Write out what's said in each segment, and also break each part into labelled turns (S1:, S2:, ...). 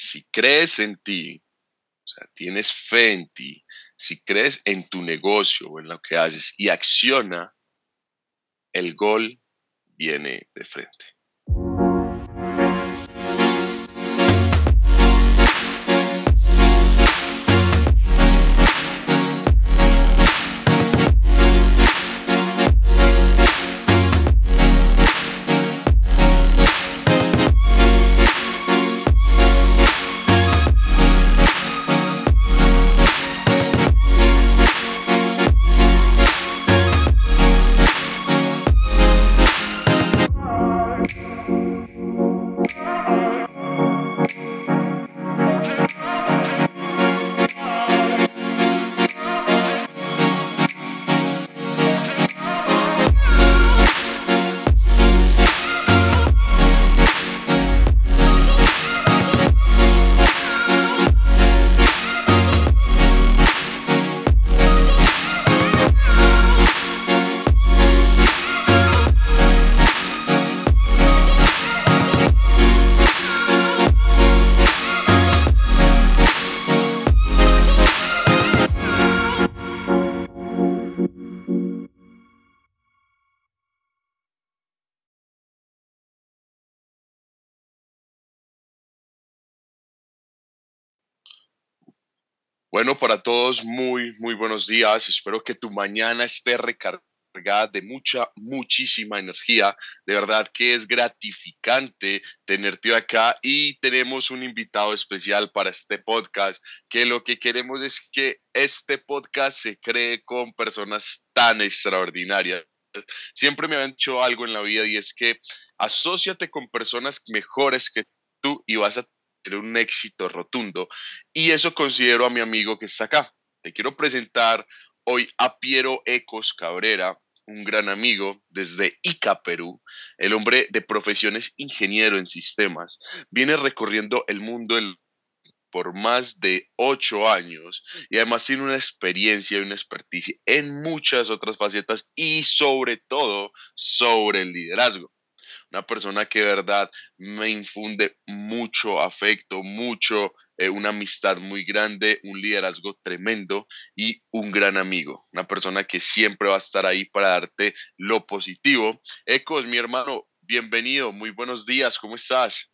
S1: si crees en ti, o sea, tienes fe en ti, si crees en tu negocio o en lo que haces y acciona, el gol viene de frente. Bueno, para todos, muy, muy buenos días. Espero que tu mañana esté recargada de mucha, muchísima energía. De verdad que es gratificante tenerte acá y tenemos un invitado especial para este podcast, que lo que queremos es que este podcast se cree con personas tan extraordinarias. Siempre me han dicho algo en la vida y es que asóciate con personas mejores que tú y vas a un éxito rotundo. Y eso considero a mi amigo que está acá. Te quiero presentar hoy a Piero Ecos Cabrera, un gran amigo desde Ica, Perú. El hombre de profesiones ingeniero en sistemas. Viene recorriendo el mundo por más de ocho años y además tiene una experiencia y una experticia en muchas otras facetas y sobre todo sobre el liderazgo una persona que de verdad me infunde mucho afecto, mucho, eh, una amistad muy grande, un liderazgo tremendo y un gran amigo, una persona que siempre va a estar ahí para darte lo positivo. Ecos, mi hermano, bienvenido, muy buenos días, ¿cómo estás?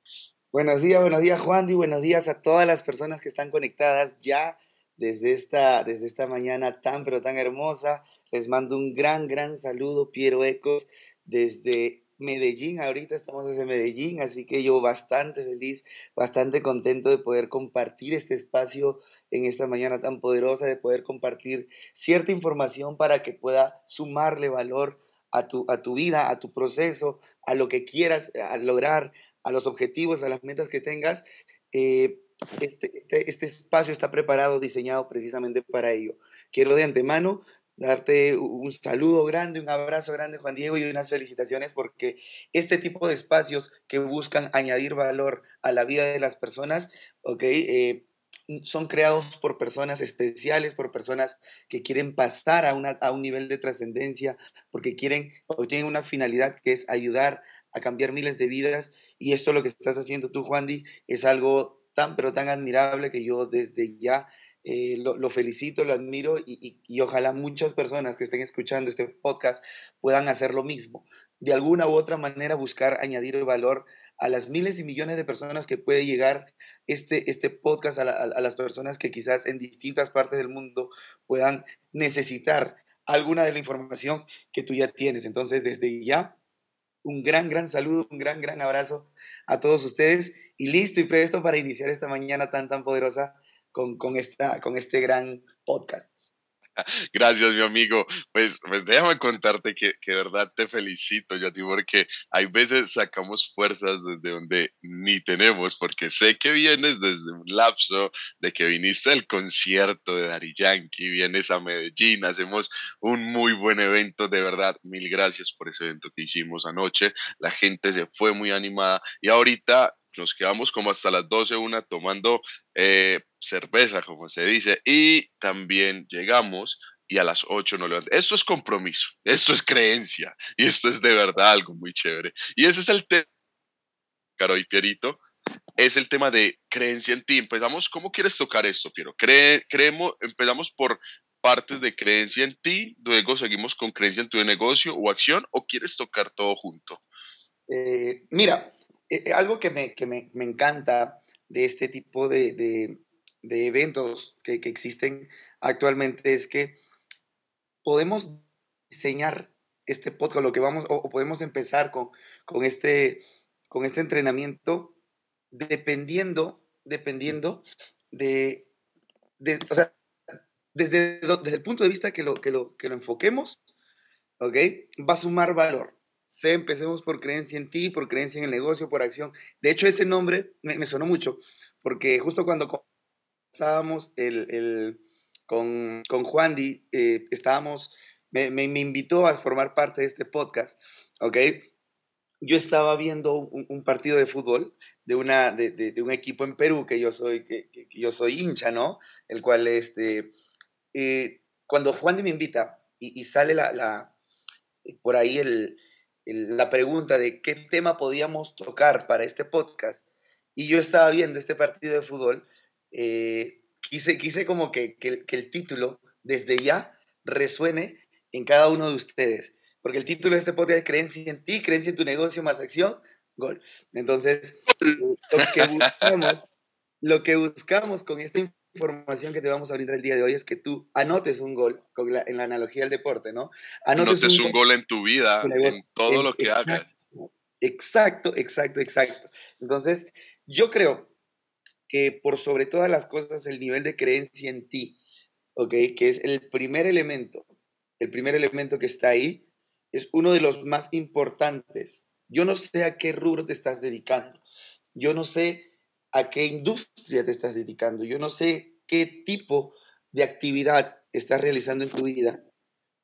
S2: Buenos días, buenos días Juan y buenos días a todas las personas que están conectadas ya desde esta, desde esta mañana tan pero tan hermosa. Les mando un gran, gran saludo, Piero Ecos, desde Medellín, ahorita estamos desde Medellín, así que yo bastante feliz, bastante contento de poder compartir este espacio en esta mañana tan poderosa, de poder compartir cierta información para que pueda sumarle valor a tu, a tu vida, a tu proceso, a lo que quieras a lograr, a los objetivos, a las metas que tengas. Eh, este, este, este espacio está preparado, diseñado precisamente para ello. Quiero de antemano darte un saludo grande, un abrazo grande, Juan Diego, y unas felicitaciones porque este tipo de espacios que buscan añadir valor a la vida de las personas, ¿ok? Eh, son creados por personas especiales, por personas que quieren pasar a, una, a un nivel de trascendencia, porque quieren o tienen una finalidad que es ayudar a cambiar miles de vidas. Y esto lo que estás haciendo tú, Juan Di, es algo tan, pero tan admirable que yo desde ya eh, lo, felicito, lo admiro y, ojalá muchas personas que estén escuchando este podcast puedan hacer lo mismo. De alguna u otra manera buscar añadir valor a las miles y millones de personas que puede llegar este, este podcast, a, a las personas que quizás en distintas partes del mundo puedan necesitar alguna de la información que tú ya tienes. Entonces, desde ya, un gran, gran saludo, un gran, gran abrazo a todos ustedes y listo y presto para iniciar esta mañana tan, tan poderosa con, esta, con este gran podcast.
S1: Gracias, mi amigo. Pues, pues déjame contarte que, que de verdad te felicito yo a ti porque hay veces sacamos fuerzas desde donde ni tenemos, porque sé que vienes desde un lapso de que viniste al concierto de Dari Yankee, vienes a Medellín, hacemos un muy buen evento, de verdad, mil gracias por ese evento que hicimos anoche, la gente se fue muy animada y ahorita nos quedamos como hasta las 12, una tomando eh, cerveza, como se dice, y también llegamos y a las 8 nos levantamos. Esto es compromiso, esto es creencia, y esto es de verdad algo muy chévere. Y ese es el tema, Caro y Pierito, es el tema de creencia en ti. Empezamos, ¿cómo quieres tocar esto, Piero? creemos, empezamos por partes de creencia en ti, luego seguimos con creencia en tu negocio o acción, o quieres tocar todo junto?
S2: Eh, mira, eh, eh, algo que me, que me, me, encanta de este tipo de, de, eventos que, que, existen actualmente es que podemos diseñar este podcast, lo que vamos, o, podemos empezar con, con, este, con este entrenamiento dependiendo, dependiendo de, de o sea, desde, desde, el punto de vista que lo, que lo, que lo enfoquemos, ¿ok? Va a sumar valor. Se empecemos por creencia en ti, por creencia en el negocio, por acción. De hecho, ese nombre me, me sonó mucho, porque justo cuando estábamos el, el, con, con Juan Di, eh, estábamos, me, me, invitó a formar parte de este podcast, ¿ok? Yo estaba viendo un, partido de fútbol de, una, de, de, un equipo en Perú que yo soy, que, yo soy hincha, ¿no? El cual, este, eh, cuando Juan Di me invita y, y sale la, la, por ahí el, la pregunta de qué tema podíamos tocar para este podcast. Y yo estaba viendo este partido de fútbol, eh, quise, quise como que, que, el título desde ya resuene en cada uno de ustedes. Porque el título de este podcast es Creencia en ti, Creencia en tu negocio más acción, gol. Entonces, lo que buscamos, lo que buscamos con esta información que te vamos a brindar el día de hoy es que tú anotes un gol con la, en la analogía del deporte, ¿no?
S1: Anotes, anotes un, un, gol en tu vida, en todo en, lo que
S2: exacto,
S1: hagas.
S2: Exacto, exacto, exacto. Entonces, yo creo que por sobre todas las cosas el nivel de creencia en ti, ¿ok? Que es el primer elemento, el primer elemento que está ahí, es uno de los más importantes. Yo no sé a qué rubro te estás dedicando. Yo no sé a qué industria te estás dedicando. Yo no sé qué tipo de actividad estás realizando en tu vida,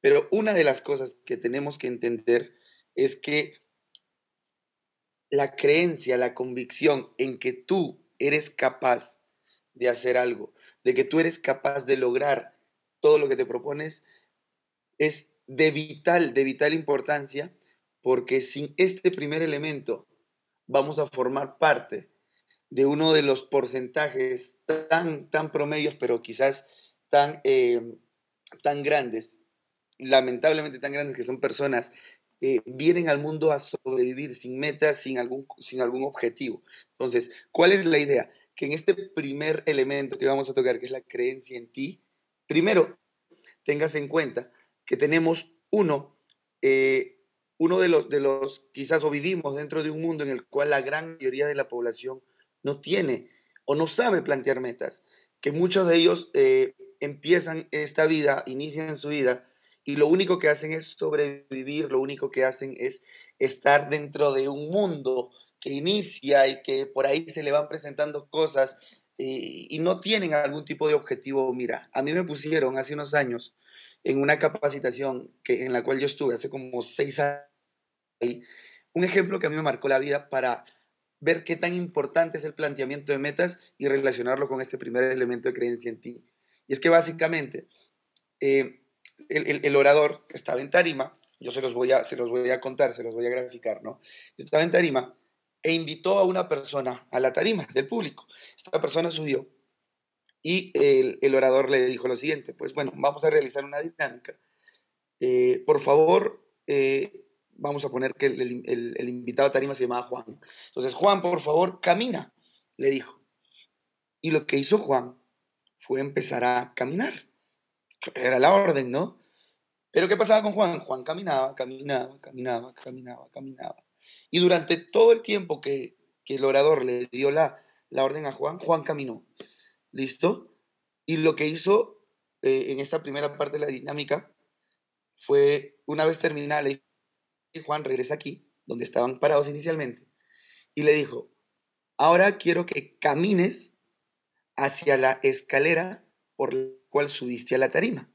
S2: pero una de las cosas que tenemos que entender es que la creencia, la convicción en que tú eres capaz de hacer algo, de que tú eres capaz de lograr todo lo que te propones, es de vital, de vital importancia, porque sin este primer elemento vamos a formar parte de uno de los porcentajes tan, tan promedios, pero quizás tan, eh, tan grandes, lamentablemente tan grandes, que son personas que vienen al mundo a sobrevivir sin metas, sin algún, sin algún objetivo. Entonces, ¿cuál es la idea? Que en este primer elemento que vamos a tocar, que es la creencia en ti, primero tengas en cuenta que tenemos uno, eh, uno de los, de los, quizás o vivimos dentro de un mundo en el cual la gran mayoría de la población no tiene o no sabe plantear metas, que muchos de ellos eh, empiezan esta vida, inician su vida y lo único que hacen es sobrevivir, lo único que hacen es estar dentro de un mundo que inicia y que por ahí se le van presentando cosas eh, y no tienen algún tipo de objetivo. Mira, a mí me pusieron hace unos años en una capacitación que, en la cual yo estuve hace como seis años, un ejemplo que a mí me marcó la vida para ver qué tan importante es el planteamiento de metas y relacionarlo con este primer elemento de creencia en ti. Y es que básicamente eh, el, orador que estaba en tarima, yo se los, voy a, se los voy a contar, se los voy a graficar, ¿no? Estaba en tarima e invitó a una persona a la tarima del público. Esta persona subió y el, el orador le dijo lo siguiente, pues bueno, vamos a realizar una dinámica. Eh, por favor, eh, vamos a poner que el, invitado a tarima se llamaba Juan. Entonces, Juan, por favor, camina, le dijo. Y lo que hizo Juan fue empezar a caminar. Era la orden, ¿no? Pero ¿qué pasaba con Juan? Juan caminaba, caminaba, caminaba, caminaba, caminaba. Y durante todo el tiempo que, que el orador le dio la, la orden a Juan, Juan caminó. ¿Listo? Y lo que hizo eh, en esta primera parte de la dinámica fue, una vez terminada, le Juan regresa aquí, donde estaban parados inicialmente, y le dijo, ahora quiero que camines hacia la escalera por la cual subiste a la tarima.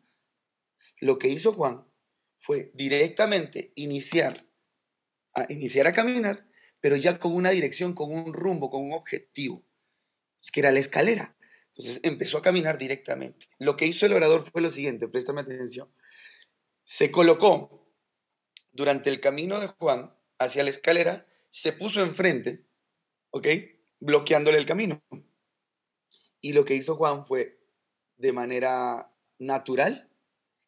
S2: Lo que hizo Juan fue directamente iniciar a, iniciar a caminar, pero ya con una dirección, con un rumbo, con un objetivo, es que era la escalera. Entonces empezó a caminar directamente. Lo que hizo el orador fue lo siguiente, préstame atención. Se colocó durante el camino de Juan hacia la escalera, se puso enfrente, ¿ok? bloqueándole el camino. Y lo que hizo Juan fue, de manera natural,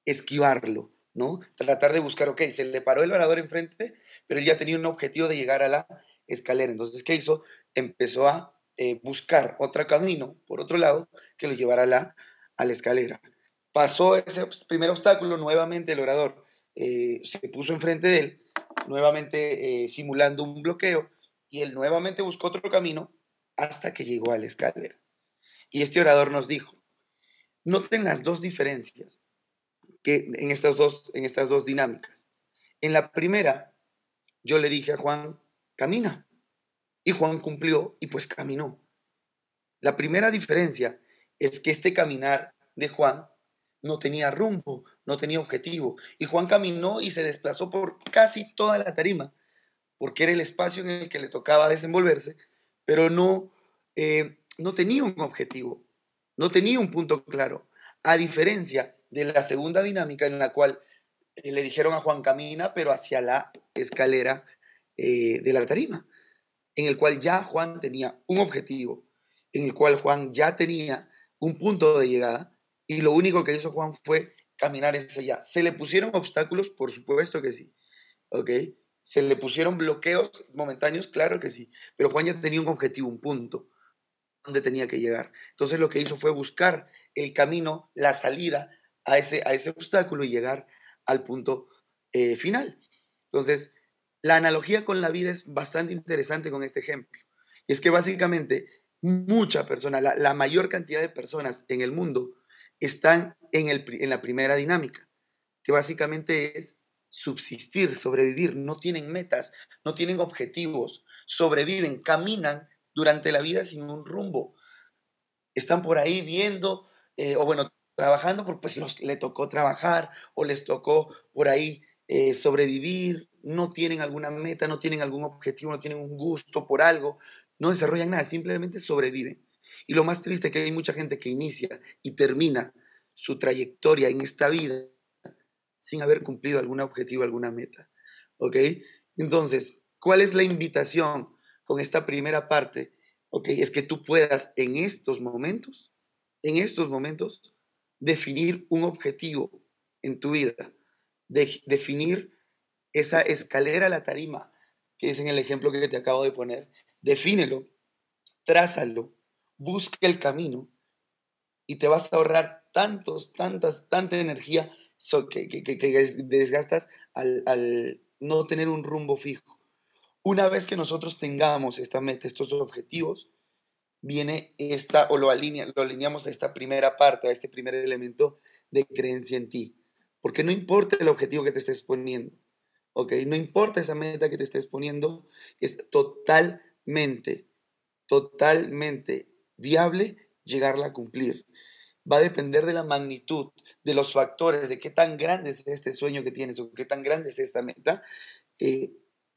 S2: esquivarlo, ¿no? Tratar de buscar, ok, se le paró el orador enfrente, pero él ya tenía un objetivo de llegar a la escalera. Entonces, ¿qué hizo? Empezó a eh, buscar otro camino, por otro lado, que lo llevara a la, a la escalera. Pasó ese primer obstáculo, nuevamente el orador eh, se puso enfrente de él, nuevamente eh, simulando un bloqueo, y él nuevamente buscó otro camino hasta que llegó a la escalera. Y este orador nos dijo, noten las dos diferencias que en estas dos, en estas dos dinámicas. En la primera, yo le dije a Juan, camina. Y Juan cumplió y pues caminó. La primera diferencia es que este caminar de Juan no tenía rumbo, no tenía objetivo. Y Juan caminó y se desplazó por casi toda la tarima, porque era el espacio en el que le tocaba desenvolverse, pero no, eh, no tenía un objetivo, no tenía un punto claro. A diferencia de la segunda dinámica en la cual eh, le dijeron a Juan camina, pero hacia la escalera eh, de la tarima, en el cual ya Juan tenía un objetivo, en el cual Juan ya tenía un punto de llegada y lo único que hizo Juan fue caminar hacia allá. ¿Se le pusieron obstáculos? Por supuesto que sí. ¿Ok? ¿Se le pusieron bloqueos momentáneos? Claro que sí. Pero Juan ya tenía un objetivo, un punto donde tenía que llegar. Entonces lo que hizo fue buscar el camino, la salida a ese, a ese obstáculo y llegar al punto eh, final. Entonces, la analogía con la vida es bastante interesante con este ejemplo. Y es que básicamente mucha persona, la, la mayor cantidad de personas en el mundo están en, el, en la primera dinámica, que básicamente es subsistir, sobrevivir, no tienen metas, no tienen objetivos, sobreviven, caminan durante la vida sin un rumbo. Están por ahí viendo, eh, o bueno, trabajando porque pues los, tocó trabajar o les tocó por ahí eh, sobrevivir, no tienen alguna meta, no tienen algún objetivo, no tienen un gusto por algo, no desarrollan nada, simplemente sobreviven. Y lo más triste es que hay mucha gente que inicia y termina su trayectoria en esta vida sin haber cumplido algún objetivo, alguna meta. ¿Ok? Entonces, ¿cuál es la invitación con esta primera parte? ¿Ok? Es que tú puedas en estos momentos, en estos momentos, definir un objetivo en tu vida, de, definir esa escalera a la tarima, que es en el ejemplo que te acabo de poner. Defínelo, trázalo, busca el camino y te vas a ahorrar tantos, tantas, tanta energía que, que, desgastas al, al, no tener un rumbo fijo. Una vez que nosotros tengamos esta meta, estos objetivos, viene esta, o lo, alinea, lo alineamos a esta primera parte, a este primer elemento de creencia en ti. Porque no importa el objetivo que te estés poniendo, ¿ok? No importa esa meta que te estés poniendo, es totalmente, totalmente viable llegarla a cumplir. Va a depender de la magnitud, de los factores, de qué tan grande es este sueño que tienes o qué tan grande es esta meta, eh,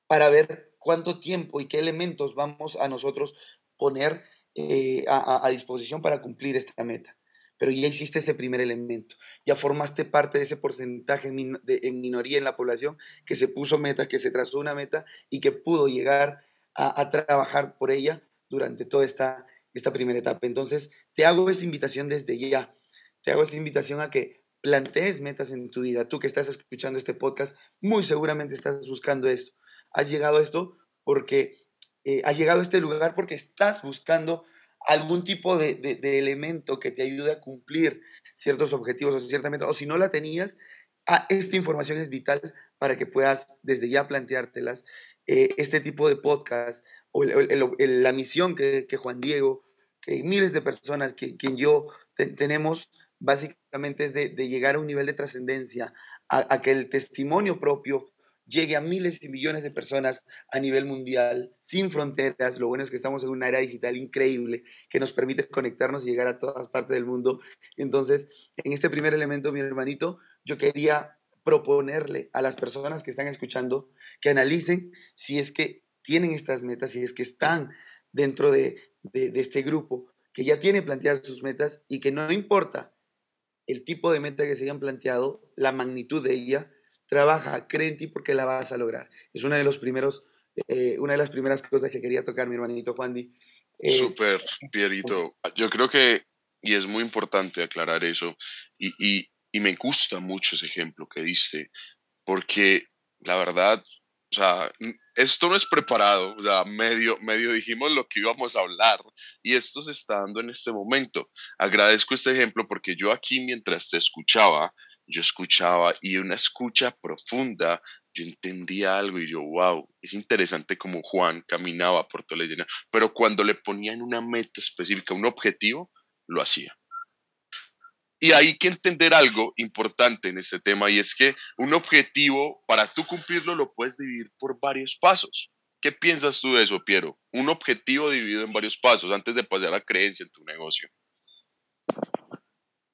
S2: para ver cuánto tiempo y qué elementos vamos a nosotros poner eh, a, disposición para cumplir esta meta. Pero ya hiciste ese primer elemento, ya formaste parte de ese porcentaje en minoría en la población que se puso metas, que se trazó una meta y que pudo llegar a trabajar por ella durante toda esta esta primera etapa. Entonces, te hago esa invitación desde ya. Te hago esa invitación a que plantees metas en tu vida. Tú que estás escuchando este podcast, muy seguramente estás buscando esto. Has llegado a esto porque eh, has llegado a este lugar porque estás buscando algún tipo de, elemento que te ayude a cumplir ciertos objetivos o cierta meta. O si no la tenías, ah, esta información es vital para que puedas desde ya planteártelas. Eh, este tipo de podcast la misión que, Juan Diego, que miles de personas, que quien yo tenemos, básicamente es de, llegar a un nivel de trascendencia, a, que el testimonio propio llegue a miles y millones de personas a nivel mundial, sin fronteras. Lo bueno es que estamos en una era digital increíble que nos permite conectarnos y llegar a todas partes del mundo. Entonces, en este primer elemento, mi hermanito, yo quería proponerle a las personas que están escuchando que analicen si es que tienen estas metas y es que están dentro de, este grupo que ya tiene planteadas sus metas y que no importa el tipo de meta que se hayan planteado, la magnitud de ella, trabaja, cree en ti porque la vas a lograr. Es una de, los primeros, eh, una de las primeras cosas que quería tocar mi hermanito Juan Di.
S1: Eh, Súper. Yo creo que, y es muy importante aclarar eso, y, y, y me gusta mucho ese ejemplo que diste, porque la verdad, o sea, esto no es preparado, o sea, medio, medio dijimos lo que íbamos a hablar y esto se está dando en este momento. Agradezco este ejemplo porque yo aquí mientras te escuchaba, yo escuchaba y una escucha profunda, yo entendía algo y yo, wow, es interesante como Juan caminaba por toda la pero cuando le ponían una meta específica, un objetivo, lo hacía. Y hay que entender algo importante en este tema y es que un objetivo, para tú cumplirlo, lo puedes dividir por varios pasos. ¿Qué piensas tú de eso, Piero? Un objetivo dividido en varios pasos antes de pasar a creencia en tu negocio.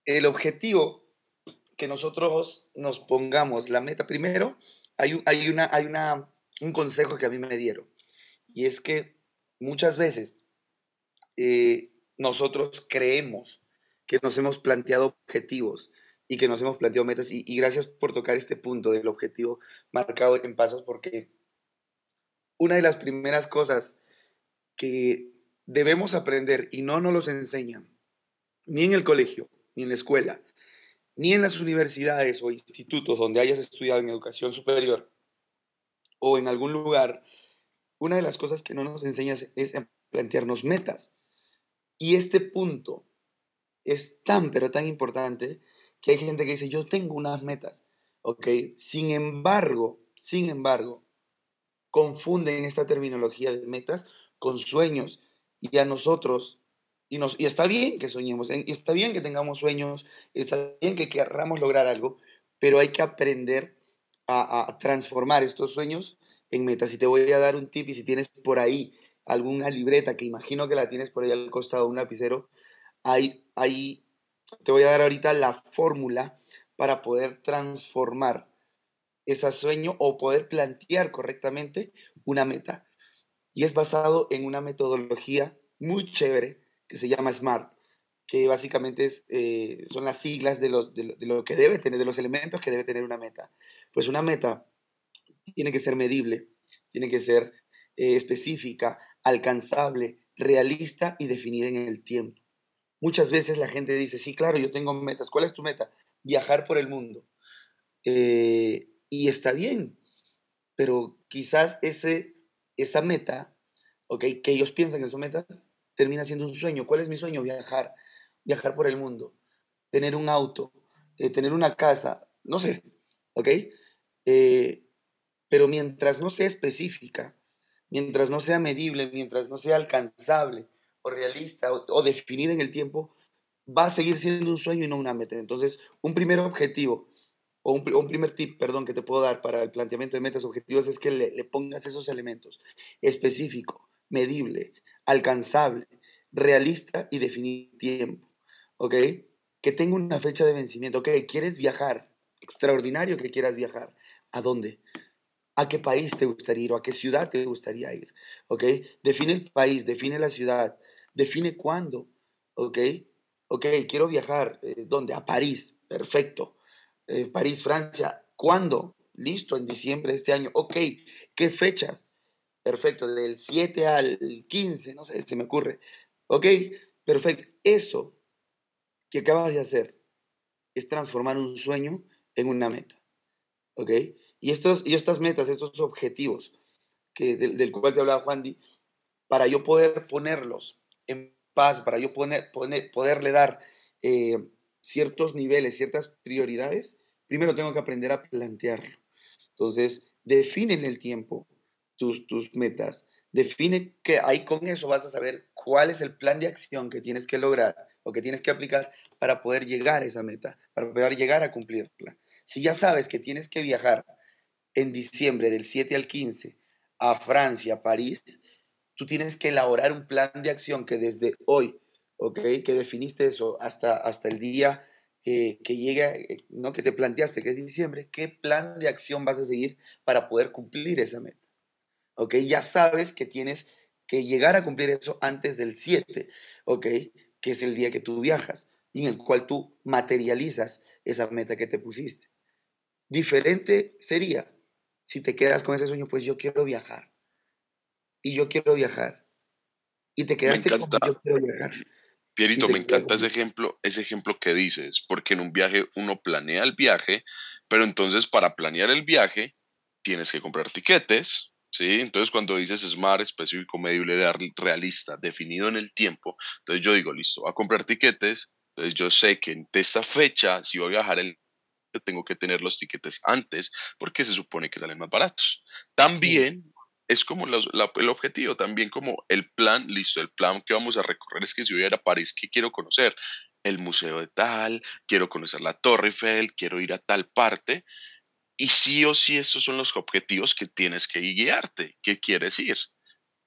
S2: El objetivo que nosotros nos pongamos, la meta, primero, hay, hay, una, hay una, un consejo que a mí me dieron y es que muchas veces eh, nosotros creemos que nos hemos planteado objetivos y que nos hemos planteado metas. Y, gracias por tocar este punto del objetivo marcado en pasos, porque una de las primeras cosas que debemos aprender y no nos los enseñan, ni en el colegio, ni en la escuela, ni en las universidades o institutos donde hayas estudiado en educación superior o en algún lugar, una de las cosas que no nos enseñan es plantearnos metas. Y este punto es tan, pero tan importante que hay gente que dice, yo tengo unas metas, ¿ok? Sin embargo, sin embargo, confunden esta terminología de metas con sueños y a nosotros, y, nos, y está bien que soñemos, y está bien que tengamos sueños, está bien que querramos lograr algo, pero hay que aprender a, a transformar estos sueños en metas. Y te voy a dar un tip y si tienes por ahí alguna libreta, que imagino que la tienes por ahí al costado, un lapicero, ahí, te voy a dar ahorita la fórmula para poder transformar ese sueño o poder plantear correctamente una meta. Y es basado en una metodología muy chévere que se llama SMART, que básicamente eh, son las siglas de, los, lo, que debe tener, de los elementos que debe tener una meta. Pues una meta tiene que ser medible, tiene que ser eh, específica, alcanzable, realista y definida en el tiempo. Muchas veces la gente dice, sí, claro, yo tengo metas. ¿Cuál es tu meta? Viajar por el mundo. Eh, y está bien, pero quizás ese, esa meta, okay, que ellos piensan que son metas, termina siendo un sueño. ¿Cuál es mi sueño? Viajar, viajar por el mundo, tener un auto, eh, tener una casa, no sé, ¿ok? Eh, pero mientras no sea específica, mientras no sea medible, mientras no sea alcanzable, realista o, definida en el tiempo, va a seguir siendo un sueño y no una meta. Entonces, un primer objetivo o un, primer tip, perdón, que te puedo dar para el planteamiento de metas objetivas es que le, pongas esos elementos específico, medible, alcanzable, realista y definir tiempo. ¿Ok? Que tenga una fecha de vencimiento. Ok, quieres viajar. Extraordinario que quieras viajar. ¿A dónde? ¿A qué país te gustaría ir o a qué ciudad te gustaría ir? ¿Ok? Define el país, define la ciudad, define cuándo, ¿ok? Ok, quiero viajar, eh, ¿dónde? A París, perfecto. Eh, París, Francia, ¿cuándo? Listo, en diciembre de este año. Ok, ¿qué fechas? Perfecto, del 7 al 15, no sé, se me ocurre. Ok, perfecto. Eso que acabas de hacer es transformar un sueño en una meta. ¿Ok? Y, estos, y estas metas, estos objetivos que, del, del cual te hablaba Juan Di, para yo poder ponerlos en paz, para yo poner, poderle dar eh, ciertos niveles, ciertas prioridades, primero tengo que aprender a plantearlo. Entonces, define en el tiempo tus, tus metas, define que ahí con eso vas a saber cuál es el plan de acción que tienes que lograr o que tienes que aplicar para poder llegar a esa meta, para poder llegar a cumplirla. Si ya sabes que tienes que viajar en diciembre del 7 al 15 a Francia, París, tú tienes que elaborar un plan de acción que desde hoy, ¿ok? Que definiste eso hasta, hasta el día que, que llega, eh, ¿no? Que te planteaste, que es diciembre, ¿qué plan de acción vas a seguir para poder cumplir esa meta? ¿Ok? Ya sabes que tienes que llegar a cumplir eso antes del 7, ¿ok? Que es el día que tú viajas y en el cual tú materializas esa meta que te pusiste. Diferente sería si te quedas con ese sueño, pues yo quiero viajar y yo quiero viajar. y te quedaste como yo quiero viajar.
S1: Pierito, me encanta ese ejemplo, ese ejemplo que dices, porque en un viaje uno planea el viaje, pero entonces para planear el viaje tienes que comprar tiquetes, ¿sí? Entonces cuando dices smart, específico, medible, realista, definido en el tiempo, entonces yo digo, listo, voy a comprar tiquetes, entonces yo sé que en esta fecha, si voy a viajar el tengo que tener los tiquetes antes porque se supone que salen más baratos. También es como el objetivo, también como el plan, listo, el plan que vamos a recorrer es que si voy a ir a París, ¿qué quiero conocer? El museo de tal, quiero conocer la Torre Eiffel, quiero ir a tal parte. Y sí o sí, estos son los objetivos que tienes que guiarte, ¿qué quieres ir?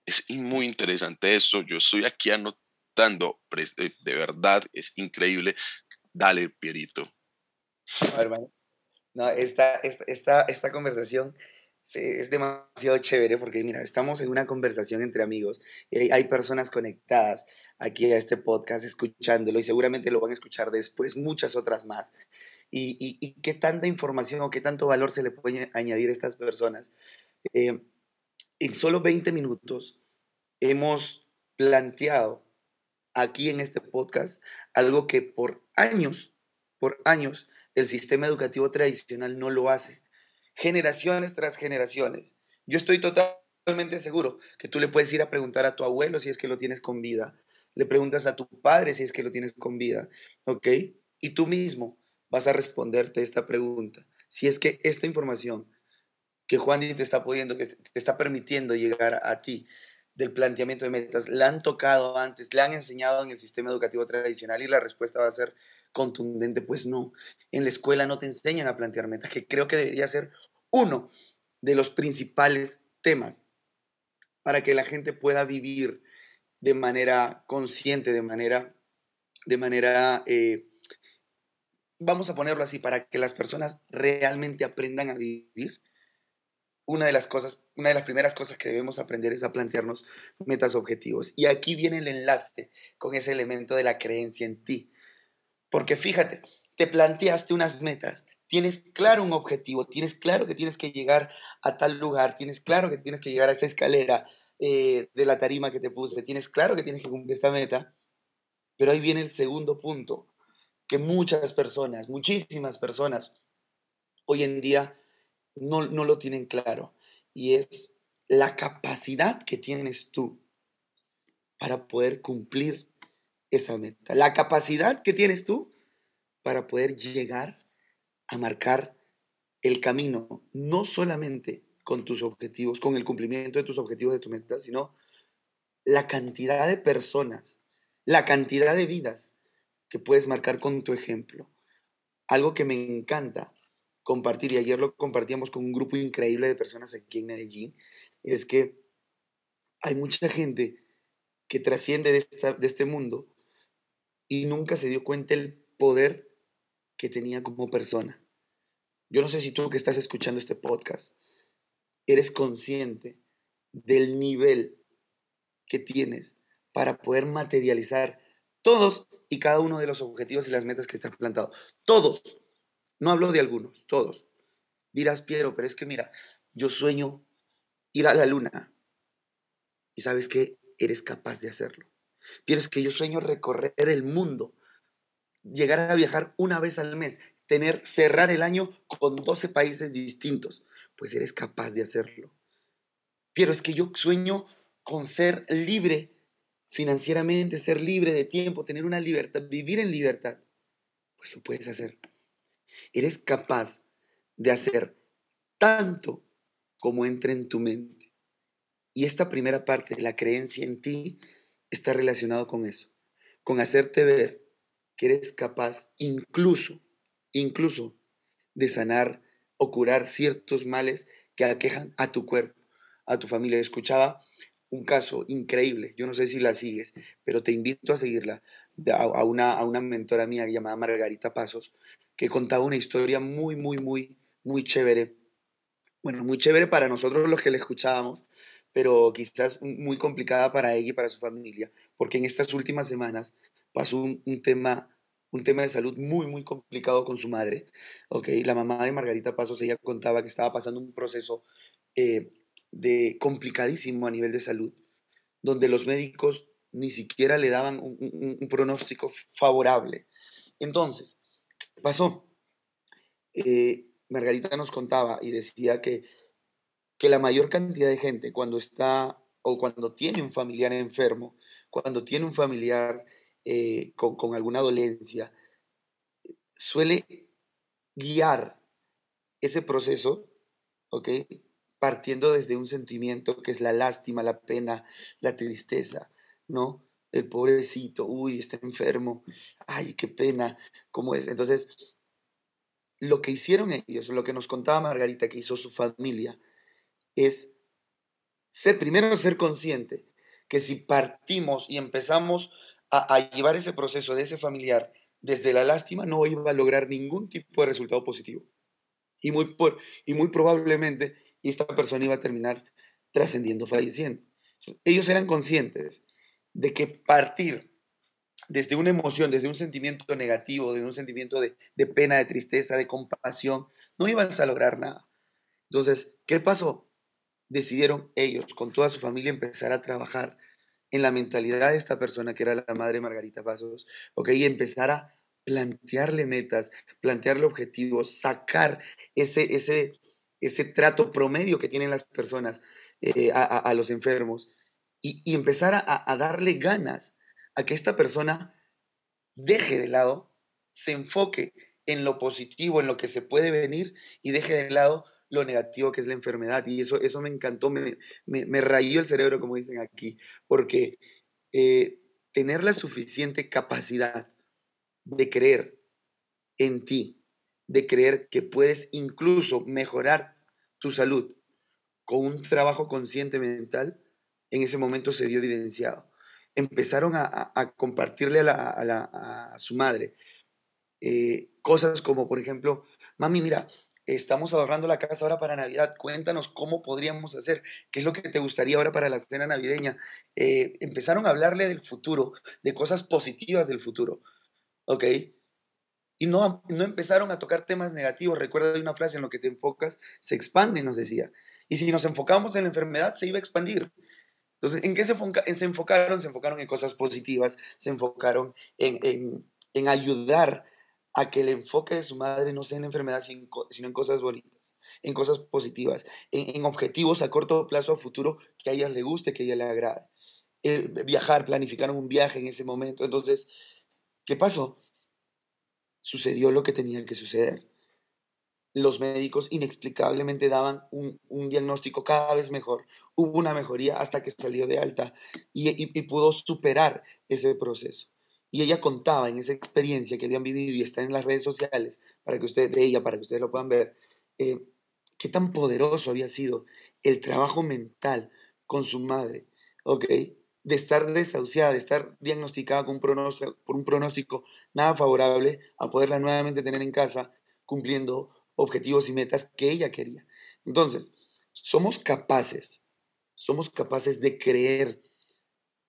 S1: Es muy interesante esto, yo estoy aquí anotando, eh, de verdad, es increíble. Dale, Pierito.
S2: No, esta, esta, esta conversación es demasiado chévere porque, mira, estamos en una conversación entre amigos y hay, personas conectadas aquí a este podcast escuchándolo y seguramente lo van a escuchar después muchas otras más. Y, y, qué tanta información o qué tanto valor se le puede añadir a estas personas. Eh, en solo 20 minutos hemos planteado aquí en este podcast algo que por años, por años, el sistema educativo tradicional no lo hace generaciones tras generaciones. Yo estoy totalmente seguro que tú le puedes ir a preguntar a tu abuelo si es que lo tienes con vida, le preguntas a tu padre si es que lo tienes con vida, ¿ok? Y tú mismo vas a responderte esta pregunta. Si es que esta información que Juan te está pudiendo, que te está permitiendo llegar a ti del planteamiento de metas, la han tocado antes, le han enseñado en el sistema educativo tradicional y la respuesta va a ser contundente, pues no. En la escuela no te enseñan a plantear metas, que creo que debería ser uno de los principales temas para que la gente pueda vivir de manera consciente, de manera, de manera, eh, vamos a ponerlo así, para que las personas realmente aprendan a vivir. Una de las cosas, una de las primeras cosas que debemos aprender es a plantearnos metas objetivos. Y aquí viene el enlace con ese elemento de la creencia en ti. Porque fíjate, te planteaste unas metas, tienes claro un objetivo, tienes claro que tienes que llegar a tal lugar, tienes claro que tienes que llegar a esa escalera eh, de la tarima que te puse, tienes claro que tienes que cumplir esta meta, pero ahí viene el segundo punto, que muchas personas, muchísimas personas, hoy en día no, no lo tienen claro, y es la capacidad que tienes tú para poder cumplir esa meta, la capacidad que tienes tú para poder llegar a marcar el camino, no solamente con tus objetivos, con el cumplimiento de tus objetivos, de tu meta, sino la cantidad de personas, la cantidad de vidas que puedes marcar con tu ejemplo. Algo que me encanta compartir, y ayer lo compartíamos con un grupo increíble de personas aquí en Medellín, es que hay mucha gente que trasciende de, de este mundo y nunca se dio cuenta el poder que tenía como persona. Yo no sé si tú que estás escuchando este podcast eres consciente del nivel que tienes para poder materializar todos y cada uno de los objetivos y las metas que estás plantado. Todos. No hablo de algunos, todos. Dirás, Piero, pero es que mira, yo sueño ir a la luna. Y sabes que eres capaz de hacerlo. Piero, es que yo sueño recorrer el mundo, llegar a viajar una vez al mes tener, cerrar el año con 12 países distintos, pues eres capaz de hacerlo. Pero es que yo sueño con ser libre financieramente, ser libre de tiempo, tener una libertad, vivir en libertad. Pues lo puedes hacer. Eres capaz de hacer tanto como entre en tu mente. Y esta primera parte, la creencia en ti, está relacionado con eso, con hacerte ver que eres capaz incluso incluso de sanar o curar ciertos males que aquejan a tu cuerpo, a tu familia. Escuchaba un caso increíble, yo no sé si la sigues, pero te invito a seguirla, a una, a una mentora mía llamada Margarita Pasos, que contaba una historia muy, muy, muy, muy chévere. Bueno, muy chévere para nosotros los que la escuchábamos, pero quizás muy complicada para ella y para su familia, porque en estas últimas semanas pasó un, un tema un tema de salud muy, muy complicado con su madre. Okay, la mamá de Margarita Pasos, ella contaba que estaba pasando un proceso eh, de complicadísimo a nivel de salud, donde los médicos ni siquiera le daban un, pronóstico favorable. Entonces, ¿qué pasó? Eh, Margarita nos contaba y decía que, que la mayor cantidad de gente cuando está o cuando tiene un familiar enfermo, cuando tiene un familiar eh, con, con alguna dolencia, suele guiar ese proceso, ¿ok? Partiendo desde un sentimiento que es la lástima, la pena, la tristeza, ¿no? El pobrecito, uy, está enfermo, ay, qué pena, ¿cómo es? Entonces, lo que hicieron ellos, lo que nos contaba Margarita que hizo su familia, es ser, primero ser consciente que si partimos y empezamos a, llevar ese proceso de ese familiar desde la lástima, no iba a lograr ningún tipo de resultado positivo. Y muy, por, y muy probablemente esta persona iba a terminar trascendiendo, falleciendo. Ellos eran conscientes de que partir desde una emoción, desde un sentimiento negativo, desde un sentimiento de, de pena, de tristeza, de compasión, no ibas a lograr nada. Entonces, ¿qué pasó? Decidieron ellos, con toda su familia, empezar a trabajar en la mentalidad de esta persona, que era la madre Margarita Pasos, ¿ok? Y empezar a plantearle metas, plantearle objetivos, sacar ese, ese, ese trato promedio que tienen las personas eh, a, los enfermos y, empezar a, a, darle ganas a que esta persona deje de lado, se enfoque en lo positivo, en lo que se puede venir y deje de lado lo negativo que es la enfermedad. Y eso, eso me encantó, me, me, rayó el cerebro, como dicen aquí, porque eh, tener la suficiente capacidad de creer en ti, de creer que puedes incluso mejorar tu salud con un trabajo consciente mental, en ese momento se vio evidenciado. Empezaron a, compartirle a, su madre eh, cosas como, por ejemplo, mami, mira, estamos ahorrando la casa ahora para Navidad, cuéntanos cómo podríamos hacer, qué es lo que te gustaría ahora para la cena navideña. Eh, empezaron a hablarle del futuro, de cosas positivas del futuro. ¿ok? Y no, no empezaron a tocar temas negativos. Recuerda una frase, en lo que te enfocas, se expande, nos decía. Y si nos enfocamos en la enfermedad, se iba a expandir. Entonces, ¿en qué se, se enfocaron? Se enfocaron en cosas positivas, se enfocaron en, en, en, ayudar a que el enfoque de su madre no sea en enfermedad, sino en cosas bonitas, en cosas positivas, en, en objetivos a corto plazo, a futuro, que a ella le guste, que a ella le agrade. El viajar, planificaron un viaje en ese momento. Entonces, ¿Qué pasó? Sucedió lo que tenía que suceder. Los médicos inexplicablemente daban un, diagnóstico cada vez mejor. Hubo una mejoría hasta que salió de alta y, pudo superar ese proceso. Y ella contaba en esa experiencia que habían vivido y está en las redes sociales para que ustedes, de ella, para que ustedes lo puedan ver, eh, qué tan poderoso había sido el trabajo mental con su madre, ¿ok? de estar desahuciada, de estar diagnosticada con por un pronóstico nada favorable, a poderla nuevamente tener en casa cumpliendo objetivos y metas que ella quería. Entonces, somos capaces, somos capaces de creer,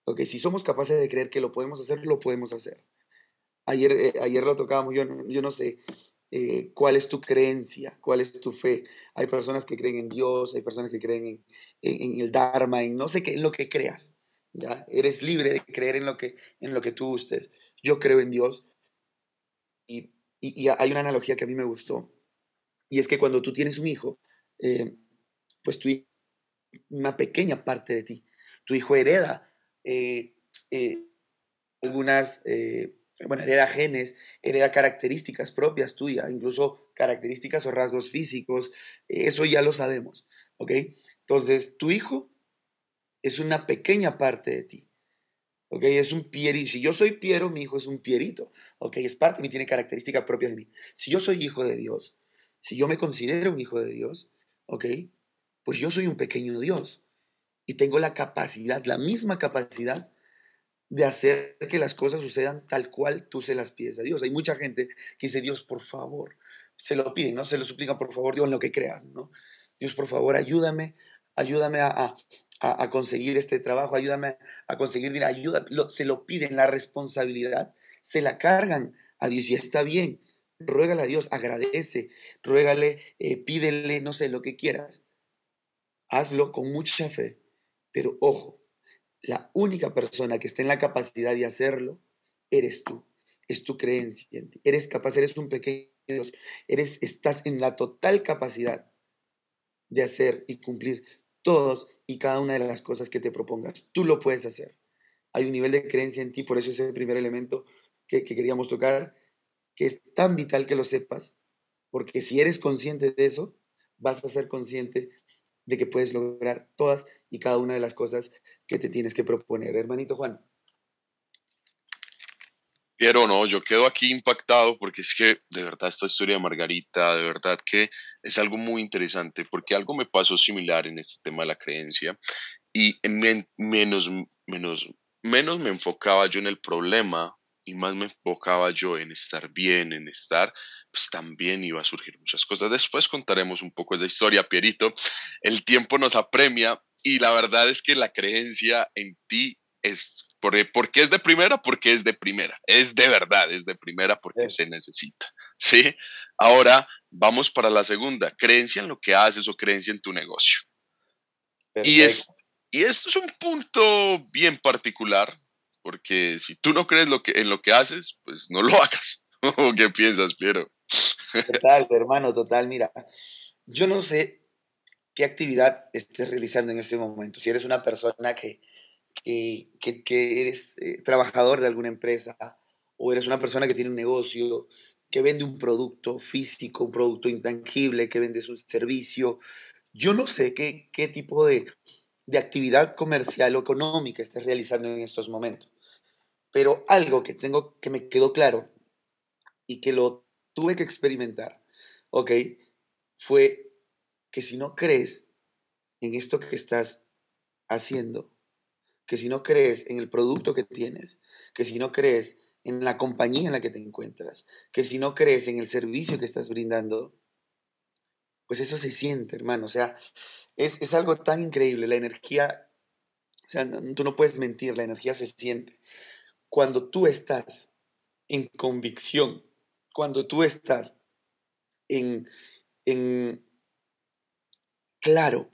S2: ok, si somos capaces de creer que lo podemos hacer, lo podemos hacer. Ayer, eh, ayer lo tocábamos, yo, yo no sé eh, cuál es tu creencia, cuál es tu fe. Hay personas que creen en Dios, hay personas que creen en, en, en el Dharma, en no sé qué, en lo que creas. ¿ya? Eres libre de creer en lo que, en lo que tú gustes. Yo creo en Dios. Y, y, hay una analogía que a mí me gustó. Y es que cuando tú tienes un hijo, eh, pues tú una pequeña parte de ti. Tu hijo hereda eh, eh, algunas, bueno, hereda genes, hereda características propias tuyas, incluso características o rasgos físicos. eso ya lo sabemos, ¿ok? Entonces, tu hijo es una pequeña parte de ti. ¿Ok? Es un pierito. Si yo soy Piero, mi hijo es un Pierito. ¿Ok? Es parte de mí, tiene características propias de mí. Si yo soy hijo de Dios, si yo me considero un hijo de Dios, ¿ok? Pues yo soy un pequeño Dios. Y tengo la capacidad, la misma capacidad de hacer que las cosas sucedan tal cual tú se las pides a Dios. Hay mucha gente que dice, Dios, por favor, se lo piden, ¿no? Se lo suplican, por favor, Dios, en lo que creas, ¿no? Dios, por favor, ayúdame, ayúdame a, a, conseguir este trabajo, ayúdame a conseguir dinero, ayuda, se lo piden, la responsabilidad, se la cargan a Dios y está bien. Ruégale a Dios, agradece, ruégale, eh, pídele, no sé, lo que quieras. Hazlo con mucha fe, pero ojo, la única persona que está en la capacidad de hacerlo eres tú. Es tu creencia en ti. Eres capaz, eres un pequeño Dios. Eres, estás en la total capacidad de hacer y cumplir todos y cada una de las cosas que te propongas. Tú lo puedes hacer. Hay un nivel de creencia en ti, por eso es el primer elemento que, que queríamos tocar, que es tan vital que lo sepas, porque si eres consciente de eso, vas a ser consciente de que puedes lograr todas y cada una de las cosas que te tienes que proponer. Hermanito Juan.
S1: Pero no, yo quedo aquí impactado porque es que de verdad esta historia de Margarita, de verdad que es algo muy interesante porque algo me pasó similar en este tema de la creencia y menos, menos, menos me enfocaba yo en el problema y más me enfocaba yo en estar bien, en estar, pues también iba a surgir muchas cosas. Después contaremos un poco de historia, Pierito. El tiempo nos apremia y la verdad es que la creencia en ti es ¿Por, qué es de primera? Porque es de primera. Es de verdad, es de primera porque se necesita. ¿Sí? Ahora vamos para la segunda. Creencia en lo que haces o creencia en tu negocio. Y, es, y esto es un punto bien particular porque si tú no crees lo que, en lo que haces, pues no lo hagas. ¿Qué piensas, Piero?
S2: Total, hermano, total. Mira, yo no sé qué actividad estés realizando en este momento. Si eres una persona que que, que, eres eh, trabajador de alguna empresa o eres una persona que tiene un negocio, que vende un producto físico, un producto intangible, que vende un servicio. Yo no sé qué, qué tipo de, de actividad comercial o económica estés realizando en estos momentos, pero algo que tengo que me quedó claro y que lo tuve que experimentar, ¿ok? Fue que si no crees en esto que estás haciendo, que si no crees en el producto que tienes, que si no crees en la compañía en la que te encuentras, que si no crees en el servicio que estás brindando, pues eso se siente, hermano. O sea, es, algo tan increíble. La energía, o sea, tú no puedes mentir, la energía se siente. Cuando tú estás en convicción, cuando tú estás en, en claro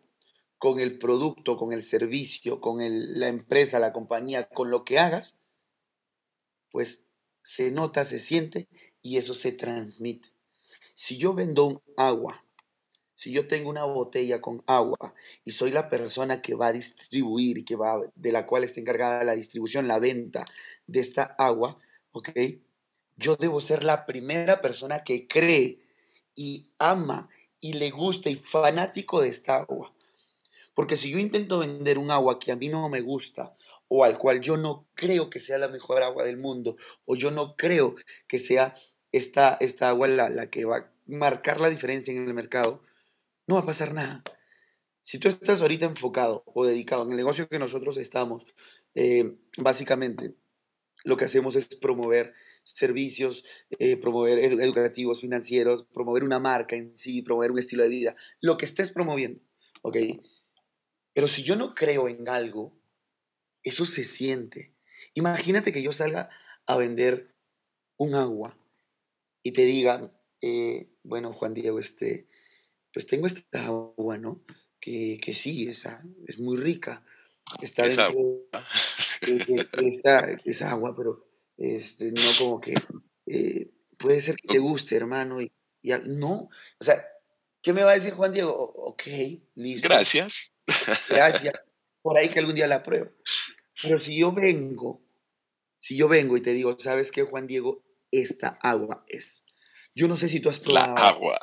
S2: con el producto, con el servicio, con la empresa, la compañía, con lo que hagas, pues se nota, se siente y eso se transmite. Si yo vendo un agua, si yo tengo una botella con agua y soy la persona que va a distribuir y que va, de la cual está encargada la distribución, la venta de esta agua, ¿ok? Yo debo ser la primera persona que cree y ama y le gusta y fanático de esta agua. Porque si yo intento vender un agua que a mí no me gusta o al cual yo no creo que sea la mejor agua del mundo o yo no creo que sea esta, esta agua la, la que va a marcar la diferencia en el mercado, no va a pasar nada. Si tú estás ahorita enfocado o dedicado en el negocio que nosotros estamos, eh, básicamente lo que hacemos es promover servicios, eh, promover educativos, financieros, promover una marca en sí, promover un estilo de vida, lo que estés promoviendo, ¿ok? Pero si yo no creo en algo, eso se siente. Imagínate que yo salga a vender un agua y te digan, eh, bueno, Juan Diego, este, pues tengo esta agua, ¿no? Que, que sí, esa, es muy rica. Está dentro agua? De, esa, agua, pero este, no como que eh, puede ser que te guste, hermano. Y, y, no, o sea, ¿qué me va a decir Juan Diego? Ok, listo.
S1: Gracias.
S2: Gracias. Por ahí que algún día la pruebo. Pero si yo vengo, si yo vengo y te digo, ¿sabes qué, Juan Diego? Esta agua es. Yo no sé si tú has probado.
S1: La agua.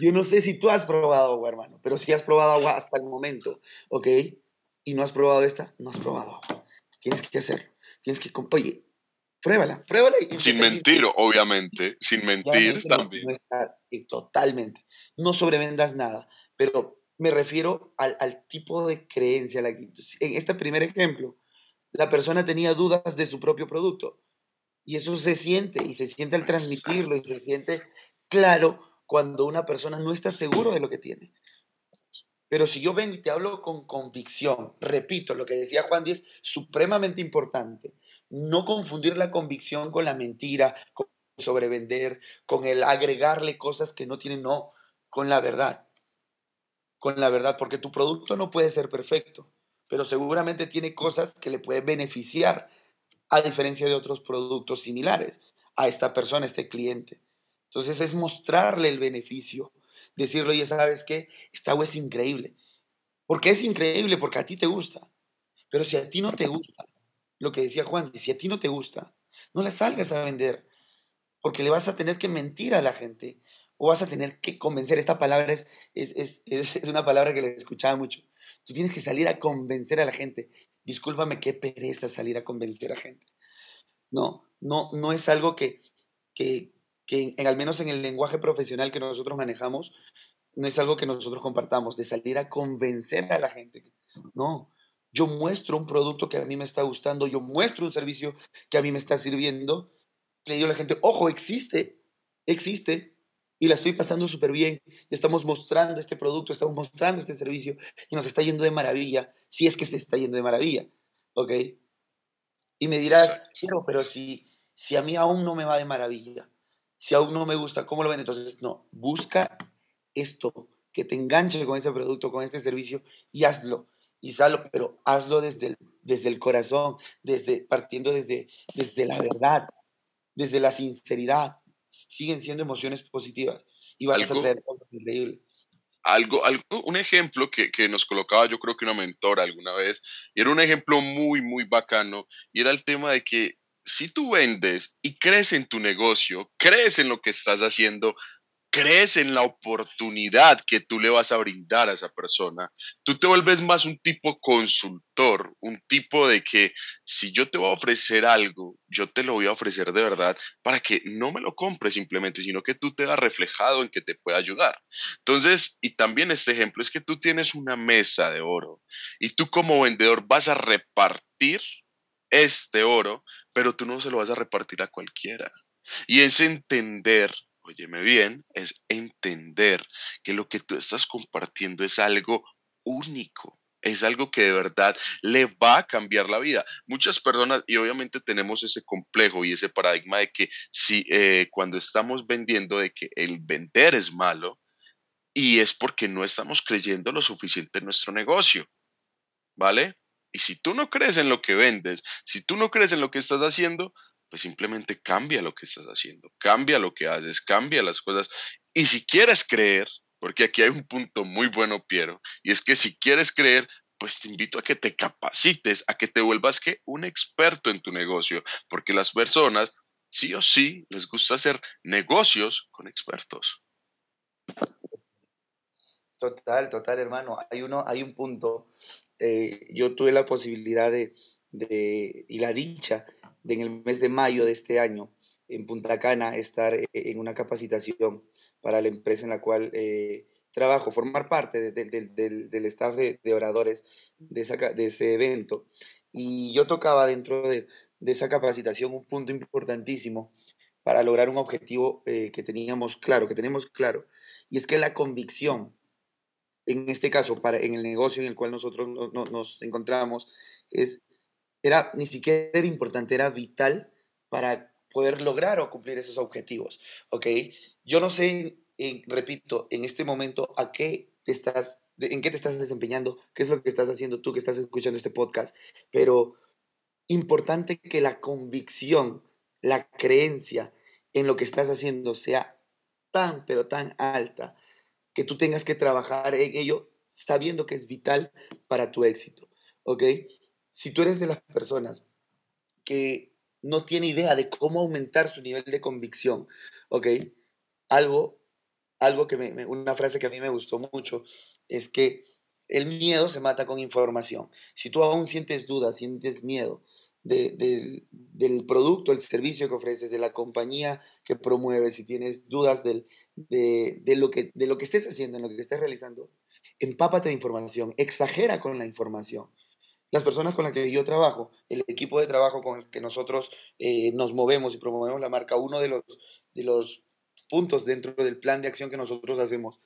S2: Yo no sé si tú has probado agua, hermano, pero si has probado agua hasta el momento, ¿ok? Y no has probado esta, no has probado agua. Tienes que hacerlo. Tienes que. Oye, pruébala, pruébala.
S1: sin mentir, obviamente. Sin mentir también.
S2: totalmente. No sobrevendas nada, pero me refiero al, tipo de creencia. en este primer ejemplo, la persona tenía dudas de su propio producto. Y eso se siente, y se siente al transmitirlo, y se siente claro cuando una persona no está seguro de lo que tiene. Pero si yo vengo y te hablo con convicción, repito, lo que decía Juan Díez, supremamente importante, no confundir la convicción con la mentira, con sobrevender, con el agregarle cosas que no tienen, no, con la verdad con la verdad, porque tu producto no puede ser perfecto, pero seguramente tiene cosas que le puede beneficiar a diferencia de otros productos similares a esta persona, a este cliente. Entonces es mostrarle el beneficio, decirle, oye, ¿sabes qué? Esta agua es increíble. ¿Por qué es increíble? Porque a ti te gusta. Pero si a ti no te gusta, lo que decía Juan, si a ti no te gusta, no la salgas a vender, porque le vas a tener que mentir a la gente o vas a tener que convencer. Esta palabra es, es, es, es una palabra que le escuchaba mucho. Tú tienes que salir a convencer a la gente. Discúlpame, qué pereza salir a convencer a gente. No, no, no es algo que, que, que en, al menos en el lenguaje profesional que nosotros manejamos, no es algo que nosotros compartamos, de salir a convencer a la gente. No, yo muestro un producto que a mí me está gustando, yo muestro un servicio que a mí me está sirviendo. Le digo a la gente, ojo, existe, existe, y la estoy pasando súper bien. Estamos mostrando este producto, estamos mostrando este servicio y nos está yendo de maravilla, si es que se está yendo de maravilla. ¿Ok? Y me dirás, pero, pero si, si a mí aún no me va de maravilla, si aún no me gusta, ¿cómo lo ven? Entonces, no, busca esto, que te enganche con ese producto, con este servicio y hazlo. Y hazlo, pero hazlo desde el, desde el corazón, desde, partiendo desde, desde la verdad, desde la sinceridad, siguen siendo emociones positivas y vas a traer cosas increíbles.
S1: Algo, algo, un ejemplo que, que, nos colocaba yo creo que una mentora alguna vez, y era un ejemplo muy, muy bacano, y era el tema de que si tú vendes y crees en tu negocio, crees en lo que estás haciendo, crees en la oportunidad que tú le vas a brindar a esa persona, tú te vuelves más un tipo consultor, un tipo de que si yo te voy a ofrecer algo, yo te lo voy a ofrecer de verdad para que no me lo compres simplemente, sino que tú te das reflejado en que te pueda ayudar. Entonces, y también este ejemplo es que tú tienes una mesa de oro y tú como vendedor vas a repartir este oro, pero tú no se lo vas a repartir a cualquiera. Y es entender óyeme bien, es entender que lo que tú estás compartiendo es algo único. Es algo que de verdad le va a cambiar la vida. Muchas personas, y obviamente tenemos ese complejo y ese paradigma de que si eh, cuando estamos vendiendo, de que el vender es malo, y es porque no estamos creyendo lo suficiente en nuestro negocio. ¿Vale? Y si tú no crees en lo que vendes, si tú no crees en lo que estás haciendo, pues simplemente cambia lo que estás haciendo, cambia lo que haces, cambia las cosas. Y si quieres creer, porque aquí hay un punto muy bueno, Piero, y es que si quieres creer, pues te invito a que te capacites, a que te vuelvas un experto en tu negocio, porque las personas sí o sí les gusta hacer negocios con expertos.
S2: Total, total, hermano. Hay uno, hay un punto. Eh, yo tuve la posibilidad de, de, y la dicha en el mes de mayo de este año en Punta Cana estar eh, en una capacitación para la empresa en la cual eh, trabajo, formar parte del, staff de, oradores de, de, ese evento. Y yo tocaba dentro de, esa capacitación un punto importantísimo para lograr un objetivo eh, que teníamos claro, que tenemos claro, y es que la convicción, en este caso, para, en el negocio en el cual nosotros nos encontramos, es era ni siquiera era importante, era vital para poder lograr o cumplir esos objetivos, ¿ok? Yo no sé, repito, en este momento a qué te estás, en qué te estás desempeñando, qué es lo que estás haciendo tú que estás escuchando este podcast, pero importante que la convicción, la creencia en lo que estás haciendo sea tan, pero tan alta, que tú tengas que trabajar en ello sabiendo que es vital para tu éxito, ¿ok? Si tú eres de las personas que no tiene idea de cómo aumentar su nivel de convicción, ¿ok? Algo, algo que me, una frase que a mí me gustó mucho es que el miedo se mata con información. Si tú aún sientes dudas, sientes miedo del producto, el servicio que ofreces, de la compañía que promueves, si tienes dudas de, lo que, de estés haciendo, en lo que estés realizando, empápate de información, exagera con la información las personas con las que yo trabajo, el equipo de trabajo con el que nosotros eh, nos movemos y promovemos la marca, uno de los, de los puntos dentro del plan de acción que nosotros hacemos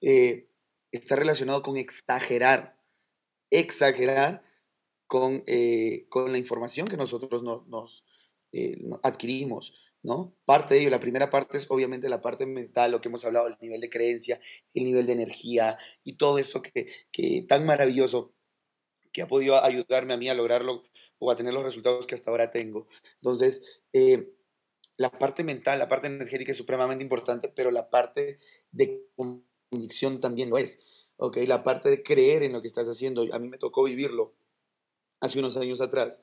S2: eh, está relacionado con exagerar, exagerar con, eh, con la información que nosotros nos adquirimos. ¿no? Parte de ello, la primera parte es obviamente la parte mental, lo que hemos hablado, el nivel de creencia, el nivel de energía y todo eso que, que tan maravilloso que ha podido ayudarme a mí a lograrlo o a tener los resultados que hasta ahora tengo. Entonces, eh, la parte mental, la parte energética es supremamente importante, pero la parte de convicción también lo es. ¿ok? La parte de creer en lo que estás haciendo, a mí me tocó vivirlo hace unos años atrás,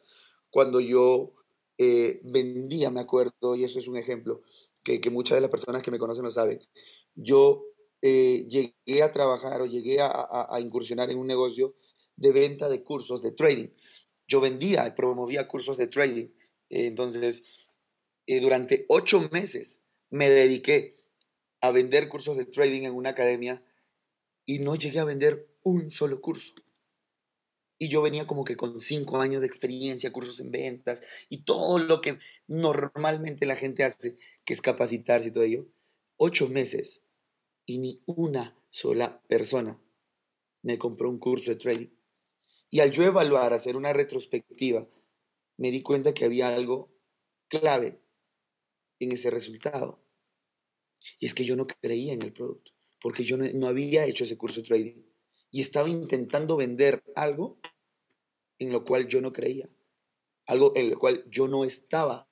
S2: cuando yo eh, vendía, me acuerdo, y eso es un ejemplo que, muchas de las personas que me conocen lo saben, yo eh, llegué a trabajar o llegué a, incursionar en un negocio de venta de cursos de trading. Yo vendía y promovía cursos de trading. entonces, eh, durante ocho meses me dediqué a vender cursos de trading en una academia y no llegué a vender un solo curso. Y yo venía como que con cinco años de experiencia, cursos en ventas y todo lo que normalmente la gente hace, que es capacitarse y todo ello. Ocho meses y ni una sola persona me compró un curso de trading. Y al yo evaluar, hacer una retrospectiva, me di cuenta que había algo clave en ese resultado. Y es que yo no creía en el producto, porque yo no, había hecho ese curso de trading y estaba intentando vender algo en lo cual yo no creía, algo en lo cual yo no estaba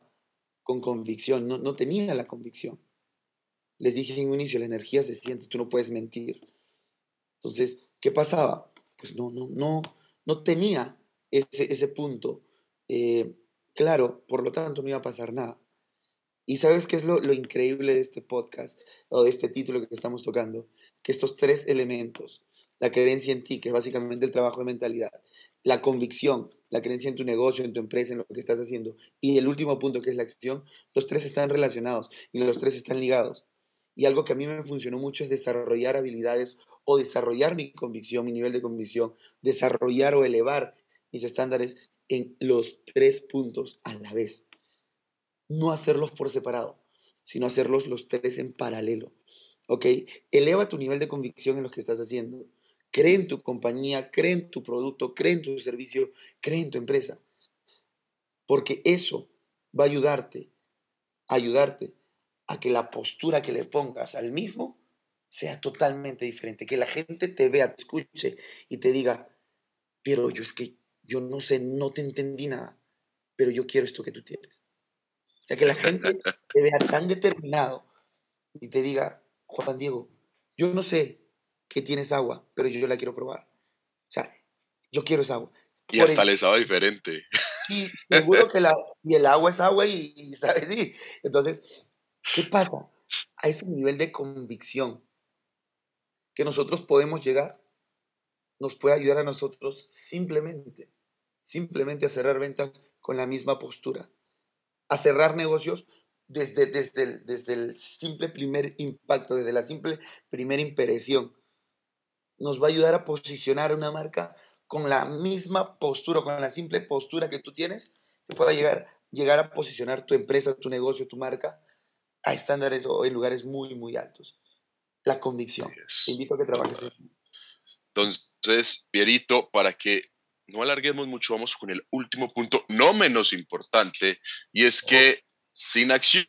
S2: con convicción, no, no tenía la convicción. Les dije en un inicio, la energía se siente, tú no puedes mentir. Entonces, ¿qué pasaba? Pues no, no, no, no tenía ese, ese punto eh, claro, por lo tanto no iba a pasar nada. Y sabes qué es lo, lo, increíble de este podcast o de este título que estamos tocando, que estos tres elementos, la creencia en ti, que es básicamente el trabajo de mentalidad, la convicción, la creencia en tu negocio, en tu empresa, en lo que estás haciendo, y el último punto que es la acción, los tres están relacionados y los tres están ligados. Y algo que a mí me funcionó mucho es desarrollar habilidades o desarrollar mi convicción, mi nivel de convicción, desarrollar o elevar mis estándares en los tres puntos a la vez. No hacerlos por separado, sino hacerlos los tres en paralelo. ¿Ok? Eleva tu nivel de convicción en lo que estás haciendo Cree en tu compañía, cree en tu producto, cree en tu servicio, cree en tu empresa. Porque eso va a ayudarte, ayudarte a que la postura que le pongas al mismo sea totalmente diferente. Que la gente te vea, te escuche y te diga, pero yo es que yo no sé, no te entendí nada, pero yo quiero esto que tú tienes. O sea, que la gente te vea tan determinado y te diga, Juan Diego, yo no sé, que tienes agua, pero yo, la quiero probar. O sea, yo quiero esa agua.
S1: Y hasta le sabe diferente.
S2: Y seguro que la, y el agua es agua y, ¿sabes? Sí. Entonces, ¿qué pasa? A ese nivel de convicción que nosotros podemos llegar, nos puede ayudar a nosotros simplemente, simplemente a cerrar ventas con la misma postura, a cerrar negocios desde, desde, el, desde el simple primer impacto, desde la simple primera impresión nos va a ayudar a posicionar una marca con la misma postura, con la simple postura que tú tienes, que pueda llegar, llegar a posicionar tu empresa, tu negocio, tu marca a estándares o en lugares muy, muy altos. La convicción. Te invito a que trabajes en
S1: Entonces, Pierito, para que no alarguemos mucho, vamos con el último punto, no menos importante, y es que sin acción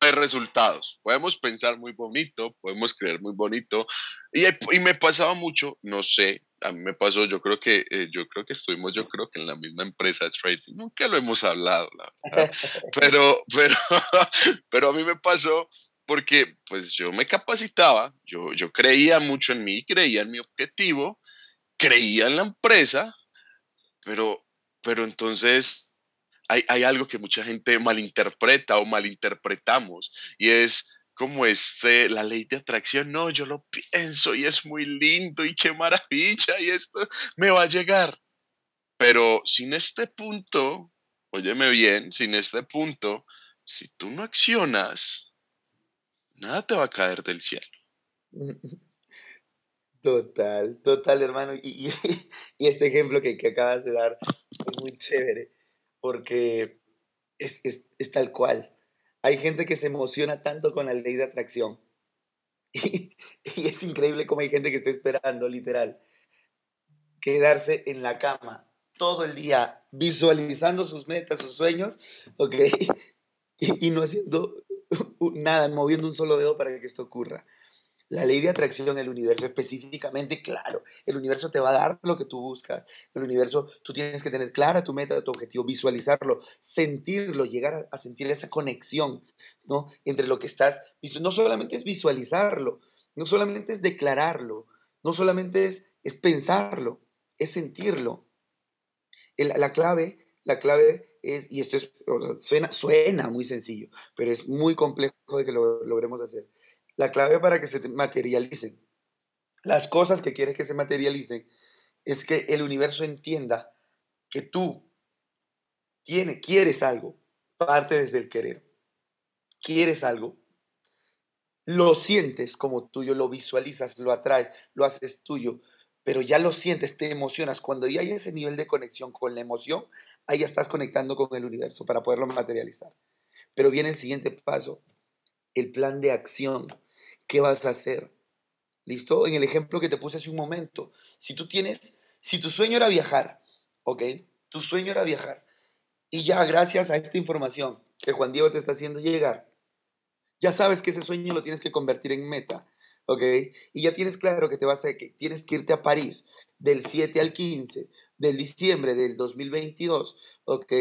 S1: hay resultados. Podemos pensar muy bonito, podemos creer muy bonito. Y, y, me pasaba mucho, no sé, a mí me pasó, yo creo que, eh, yo creo que estuvimos, yo creo que en la misma empresa de trading, nunca lo hemos hablado, la verdad. Pero, pero, pero a mí me pasó porque pues yo me capacitaba, yo, yo creía mucho en mí, creía en mi objetivo, creía en la empresa, pero, pero entonces hay, algo que mucha gente malinterpreta o malinterpretamos y es como este, la ley de atracción, no, yo lo pienso y es muy lindo y qué maravilla y esto me va a llegar. Pero sin este punto, óyeme bien, sin este punto, si tú no accionas, nada te va a caer del cielo.
S2: Total, total, hermano. Y, este ejemplo que, acabas de dar es muy chévere porque es, tal cual. Hay gente que se emociona tanto con la ley de atracción. Y, es increíble cómo hay gente que está esperando, literal, quedarse en la cama todo el día visualizando sus metas, sus sueños, ¿ok? Y no haciendo nada, moviendo un solo dedo para que esto ocurra. La ley de atracción el universo específicamente, claro, el universo te va a dar lo que tú buscas. El universo, tú tienes que tener clara tu meta, tu objetivo, visualizarlo, sentirlo, llegar a, sentir esa conexión, ¿no? Entre lo que estás, no solamente es visualizarlo, no solamente es declararlo, no solamente es, es pensarlo, es sentirlo. la clave, la clave es, y esto es, suena, suena muy sencillo, pero es muy complejo de que lo logremos hacer la clave para que se materialicen las cosas que quieres que se materialicen es que el universo entienda que tú tiene, quieres algo, parte desde el querer. Quieres algo, lo sientes como tuyo, lo visualizas, lo atraes, lo haces tuyo, pero ya lo sientes, te emocionas. Cuando ya hay ese nivel de conexión con la emoción, ahí ya estás conectando con el universo para poderlo materializar. Pero viene el siguiente paso, el plan de acción. ¿qué vas a hacer? ¿Listo? En el ejemplo que te puse hace un momento, si tú tienes, si tu sueño era viajar, ¿ok? Tu sueño era viajar. Y ya gracias a esta información que Juan Diego te está haciendo llegar, ya sabes que ese sueño lo tienes que convertir en meta, ¿ok? Y ya tienes claro que te vas a, que tienes que irte a París del 7 al 15 del diciembre del 2022, ¿ok?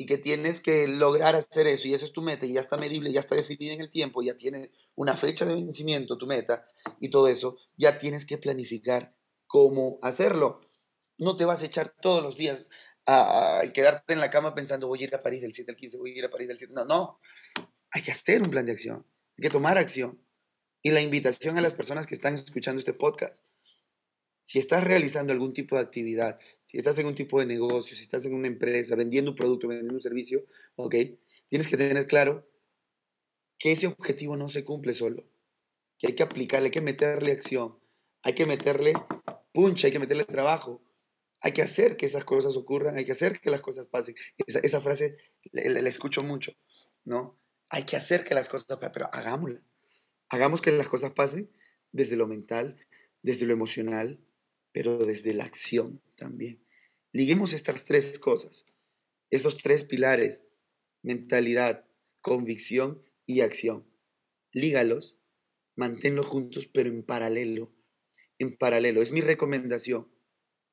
S2: y que tienes que lograr hacer eso y esa es tu meta y ya está medible, ya está definida en el tiempo, ya tiene una fecha de vencimiento tu meta y todo eso, ya tienes que planificar cómo hacerlo. No te vas a echar todos los días a, quedarte en la cama pensando voy a ir a París del 7 al 15, voy a ir a París del 7. No, no. Hay que hacer un plan de acción, hay que tomar acción. Y la invitación a las personas que están escuchando este podcast, si estás realizando algún tipo de actividad, si estás en un tipo de negocio, si estás en una empresa, vendiendo un producto, vendiendo un servicio, ¿ok? Tienes que tener claro que ese objetivo no se cumple solo, que hay que aplicarle, hay que meterle acción, hay que meterle puncha, hay que meterle trabajo, hay que hacer que esas cosas ocurran, hay que hacer que las cosas pasen. Esa, frase la, escucho mucho, ¿no? Hay que hacer que las cosas pasen, pero hagámosla. Hagamos que las cosas pasen desde lo mental, desde lo emocional, pero desde la acción también. Liguemos estas tres cosas, esos tres pilares, mentalidad, convicción y acción. Lígalos, manténlos juntos, pero en paralelo. En paralelo. Es mi recomendación.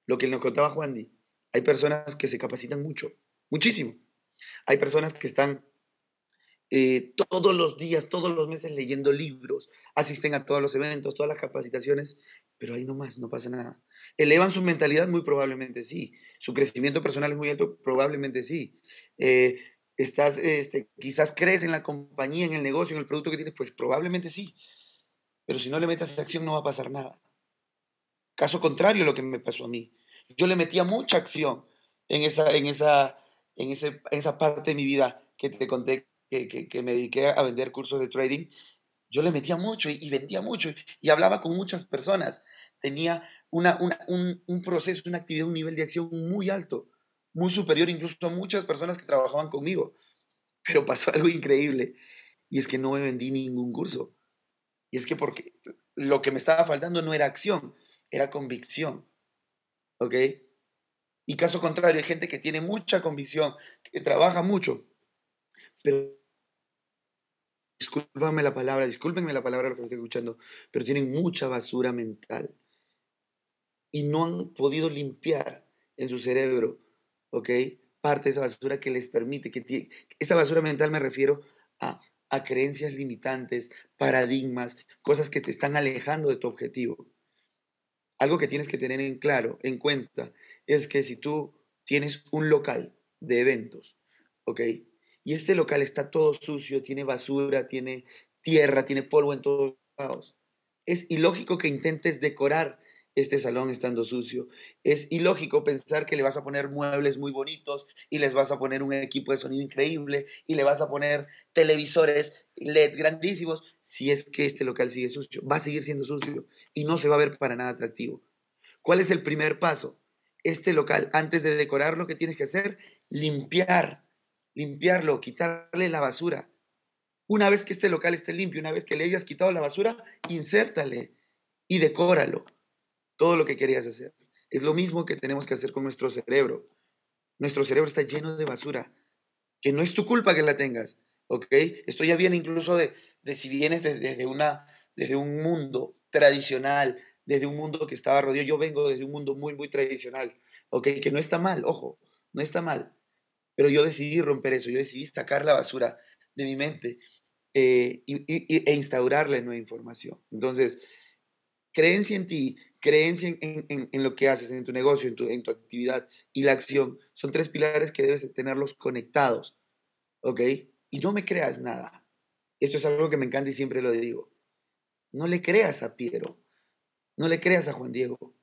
S2: Lo que nos contaba Juan Di. Hay personas que se capacitan mucho, muchísimo. Hay personas que están eh, todos los días, todos los meses leyendo libros, asisten a todos los eventos, todas las capacitaciones, pero ahí no más, no pasa nada. ¿Elevan su mentalidad? Muy probablemente sí. ¿Su crecimiento personal es muy alto? Probablemente sí. Eh, ¿Estás, este, quizás crees en la compañía, en el negocio, en el producto que tienes? Pues probablemente sí. Pero si no le metes acción no va a pasar nada. Caso contrario lo que me pasó a mí. Yo le metía mucha acción en esa, en esa, en ese, en esa parte de mi vida que te conté que, me dediqué a vender cursos de trading, yo le metía mucho y, vendía mucho y hablaba con muchas personas. Tenía una, un, un, proceso, una actividad, un nivel de acción muy alto, muy superior incluso a muchas personas que trabajaban conmigo. Pero pasó algo increíble y es que no me vendí ningún curso. Y es que porque lo que me estaba faltando no era acción, era convicción. ¿Ok? Y caso contrario, hay gente que tiene mucha convicción, que trabaja mucho, pero discúlpame la palabra, discúlpenme la palabra lo que me estoy escuchando, pero tienen mucha basura mental y no han podido limpiar en su cerebro, ¿ok? Parte de esa basura que les permite, que esa basura mental me refiero a, a creencias limitantes, paradigmas, cosas que te están alejando de tu objetivo. Algo que tienes que tener en claro, en cuenta, es que si tú tienes un local de eventos, ¿ok? Y este local está todo sucio, tiene basura, tiene tierra, tiene polvo en todos lados. Es ilógico que intentes decorar este salón estando sucio. Es ilógico pensar que le vas a poner muebles muy bonitos y les vas a poner un equipo de sonido increíble y le vas a poner televisores LED grandísimos si es que este local sigue sucio. Va a seguir siendo sucio y no se va a ver para nada atractivo. ¿Cuál es el primer paso? Este local, antes de decorar, lo que tienes que hacer, limpiar limpiarlo, quitarle la basura. Una vez que este local esté limpio, una vez que le hayas quitado la basura, insértale y decóralo. Todo lo que querías hacer. Es lo mismo que tenemos que hacer con nuestro cerebro. Nuestro cerebro está lleno de basura, que no es tu culpa que la tengas, ¿ok? Esto ya viene incluso de, de si vienes de, una, desde un mundo tradicional, desde un mundo que estaba rodeado. Yo vengo desde un mundo muy, muy tradicional, ¿ok? Que no está mal, ojo, no está mal. Pero yo decidí romper eso, yo decidí sacar la basura de mi mente eh, e instaurar la nueva información. Entonces, creencia en ti, creencia en, lo que haces, en tu negocio, en tu, en tu, actividad y la acción, son tres pilares que debes tenerlos conectados, ¿ok? Y no me creas nada. Esto es algo que me encanta y siempre lo digo. No le creas a Piero, no le creas a Juan Diego.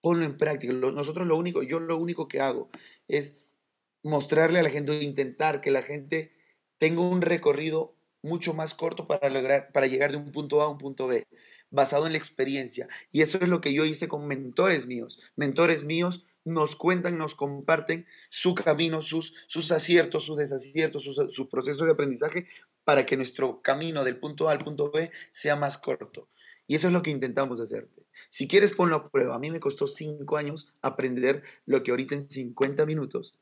S2: Ponlo en práctica. Nosotros lo único, yo lo único que hago es mostrarle a la gente, intentar que la gente tenga un recorrido mucho más corto para lograr, para llegar de un punto A a un punto B basado en la experiencia. Y eso es lo que yo hice con mentores míos. Mentores míos nos cuentan, nos comparten su camino, sus, sus aciertos, sus desaciertos, su, proceso de aprendizaje para que nuestro camino del punto A al punto B sea más corto. Y eso es lo que intentamos hacer. Si quieres, ponlo a prueba. A mí me costó cinco años aprender lo que ahorita en 50 minutos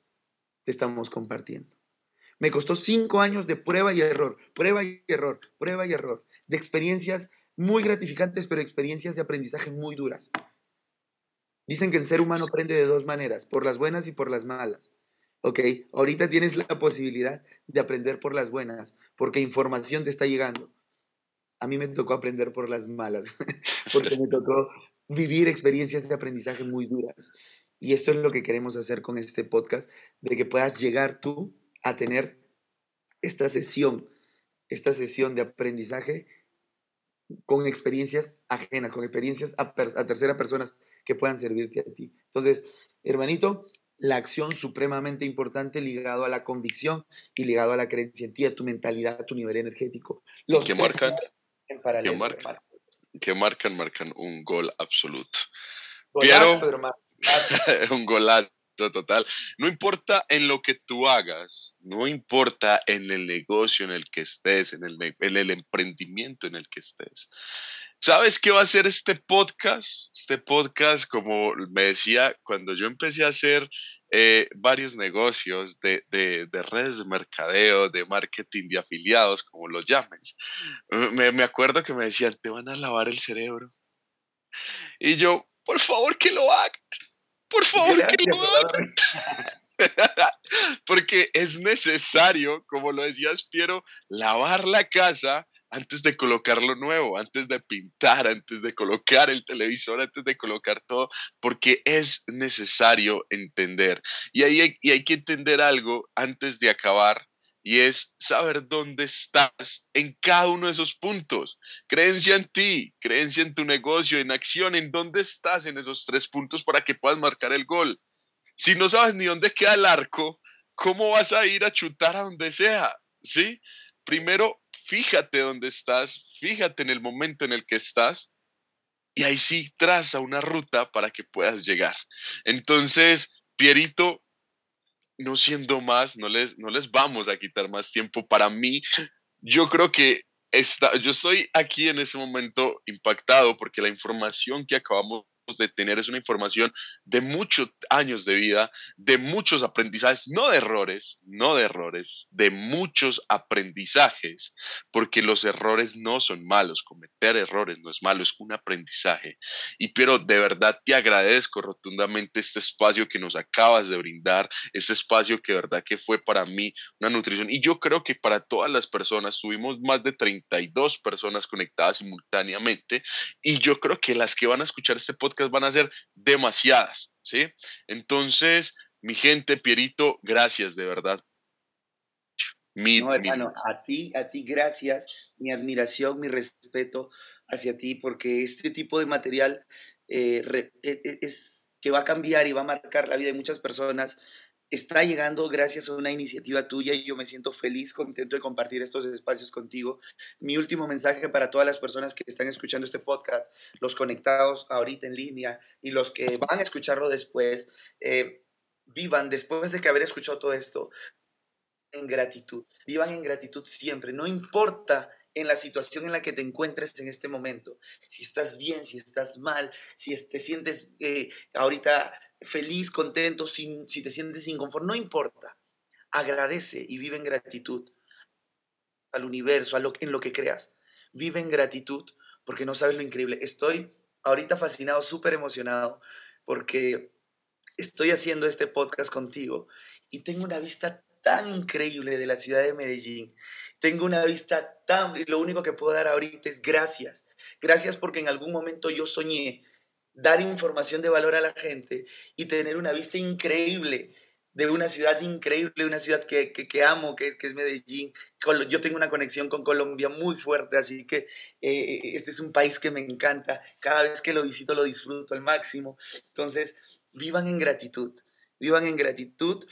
S2: estamos compartiendo. Me costó cinco años de prueba y error, prueba y error, prueba y error, de experiencias muy gratificantes, pero experiencias de aprendizaje muy duras. Dicen que el ser humano aprende de dos maneras, por las buenas y por las malas. ¿Ok? Ahorita tienes la posibilidad de aprender por las buenas, porque información te está llegando. A mí me tocó aprender por las malas, porque me tocó vivir experiencias de aprendizaje muy duras. Y esto es lo que queremos hacer con este podcast, de que puedas llegar tú a tener esta sesión, esta sesión de aprendizaje con experiencias ajenas, con experiencias a, terceras personas que puedan servirte a ti. Entonces, hermanito, la acción supremamente importante ligado a la convicción y ligado a la creencia en ti, a tu mentalidad, a tu nivel energético.
S1: Los que marcan en paralelo. Que marcan, que marcan, marcan un gol absoluto. Golazo, hermano. un golazo total. No importa en lo que tú hagas, no importa en el negocio en el que estés, en el, en el emprendimiento en el que estés. ¿Sabes qué va a ser este podcast? Este podcast, como me decía, cuando yo empecé a hacer eh, varios negocios de, de, de, redes de mercadeo, de marketing, de afiliados, como los llames, me, me acuerdo que me decían, te van a lavar el cerebro. Y yo, por favor, que lo hagan por favor, que hagan. Porque es necesario, como lo decías, Piero, lavar la casa antes de colocar lo nuevo, antes de pintar, antes de colocar el televisor, antes de colocar todo, porque es necesario entender. Y ahí y hay que entender algo antes de acabar y es saber dónde estás en cada uno de esos puntos. Creencia en ti, creencia en tu negocio, en acción, en dónde estás en esos tres puntos para que puedas marcar el gol. Si no sabes ni dónde queda el arco, ¿cómo vas a ir a chutar a donde sea? ¿Sí? Primero, fíjate dónde estás, fíjate en el momento en el que estás y ahí sí traza una ruta para que puedas llegar. Entonces, Pierito, no siendo más, no les, no les vamos a quitar más tiempo. Para mí, yo creo que está, yo estoy aquí en ese momento impactado porque la información que acabamos de tener es una información de muchos años de vida, de muchos aprendizajes, no de errores, no de errores, de muchos aprendizajes, porque los errores no son malos, cometer errores no es malo, es un aprendizaje. Y pero de verdad te agradezco rotundamente este espacio que nos acabas de brindar, este espacio que de verdad que fue para mí una nutrición y yo creo que para todas las personas, tuvimos más de 32 personas conectadas simultáneamente y yo creo que las que van a escuchar este podcast van a ser demasiadas, ¿sí? Entonces, mi gente, Pierito, gracias de verdad.
S2: Mi, no, hermano, a ti, a ti gracias, mi admiración, mi respeto hacia ti, porque este tipo de material eh, e, e, es que va a cambiar y va a marcar la vida de muchas personas está llegando gracias a una iniciativa tuya y yo me siento feliz, contento de compartir estos espacios contigo. Mi último mensaje para todas las personas que están escuchando este podcast, los conectados ahorita en línea y los que van a escucharlo después, eh, vivan después de que haber escuchado todo esto en gratitud. Vivan en gratitud siempre, no importa en la situación en la que te encuentres en este momento. Si estás bien, si estás mal, si te sientes eh, ahorita feliz, contento, si te sientes inconforme, no importa. Agradece y vive en gratitud al universo, en lo que creas. vive en gratitud porque no sabes lo increíble. Estoy ahorita fascinado, súper emocionado porque estoy haciendo este podcast contigo y tengo una vista tan increíble de la ciudad de Medellín. Tengo una vista tan... Lo único que puedo dar ahorita es gracias. Gracias porque en algún momento yo soñé dar información de valor a la gente y tener una vista increíble de una ciudad increíble, una ciudad que, que, amo, que es, que es Medellín. Yo tengo una conexión con Colombia muy fuerte, así que eh, este es un país que me encanta. Cada vez que lo visito lo disfruto al máximo. Entonces, vivan en gratitud, vivan en gratitud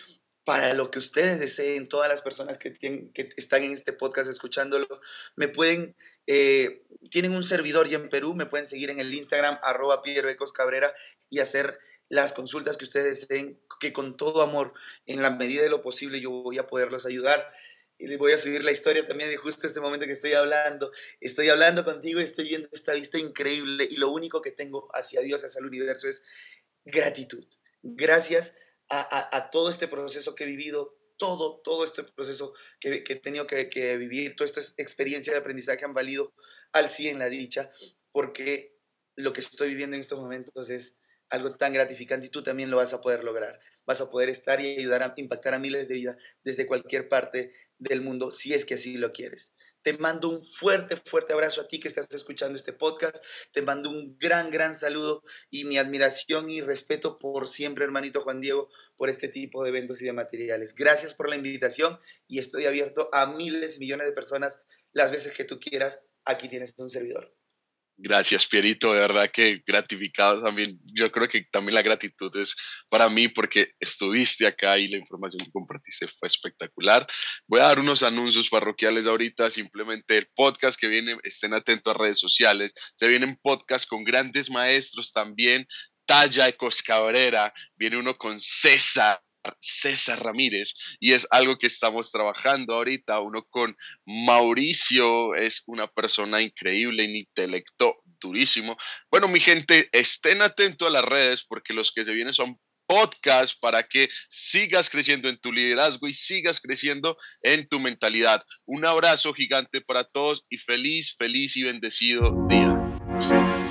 S2: para lo que ustedes deseen, todas las personas que, tienen, que están en este podcast escuchándolo, me pueden, eh, tienen un servidor ya en Perú, me pueden seguir en el Instagram, arroba Ecos Cabrera, y hacer las consultas que ustedes deseen, que con todo amor, en la medida de lo posible, yo voy a poderlos ayudar. Y les voy a subir la historia también de justo este momento que estoy hablando. Estoy hablando contigo y estoy viendo esta vista increíble y lo único que tengo hacia Dios, hacia el universo es gratitud. Gracias a, todo este proceso que he vivido, todo, todo este proceso que, he tenido que, vivir, toda esta experiencia de aprendizaje han valido al 100 la dicha, porque lo que estoy viviendo en estos momentos es algo tan gratificante y tú también lo vas a poder lograr. Vas a poder estar y ayudar a impactar a miles de vidas desde cualquier parte del mundo, si es que así lo quieres. Te mando un fuerte, fuerte abrazo a ti que estás escuchando este podcast. Te mando un gran, gran saludo y mi admiración y respeto por siempre, hermanito Juan Diego, por este tipo de eventos y de materiales. Gracias por la invitación y estoy abierto a miles, millones de personas las veces que tú quieras. Aquí tienes un servidor.
S1: Gracias, Pierito. De verdad que gratificado también. Yo creo que también la gratitud es para mí porque estuviste acá y la información que compartiste fue espectacular. Voy a dar unos anuncios parroquiales ahorita. Simplemente el podcast que viene, estén atentos a redes sociales. Se vienen podcasts con grandes maestros también. Talla Ecos Cabrera, viene uno con César César Ramírez y es algo que estamos trabajando ahorita. Uno con Mauricio es una persona increíble, un intelecto durísimo. Bueno, mi gente, estén atentos a las redes porque los que se vienen son podcasts para que sigas creciendo en tu liderazgo y sigas creciendo en tu mentalidad. Un abrazo gigante para todos y feliz, feliz y bendecido día.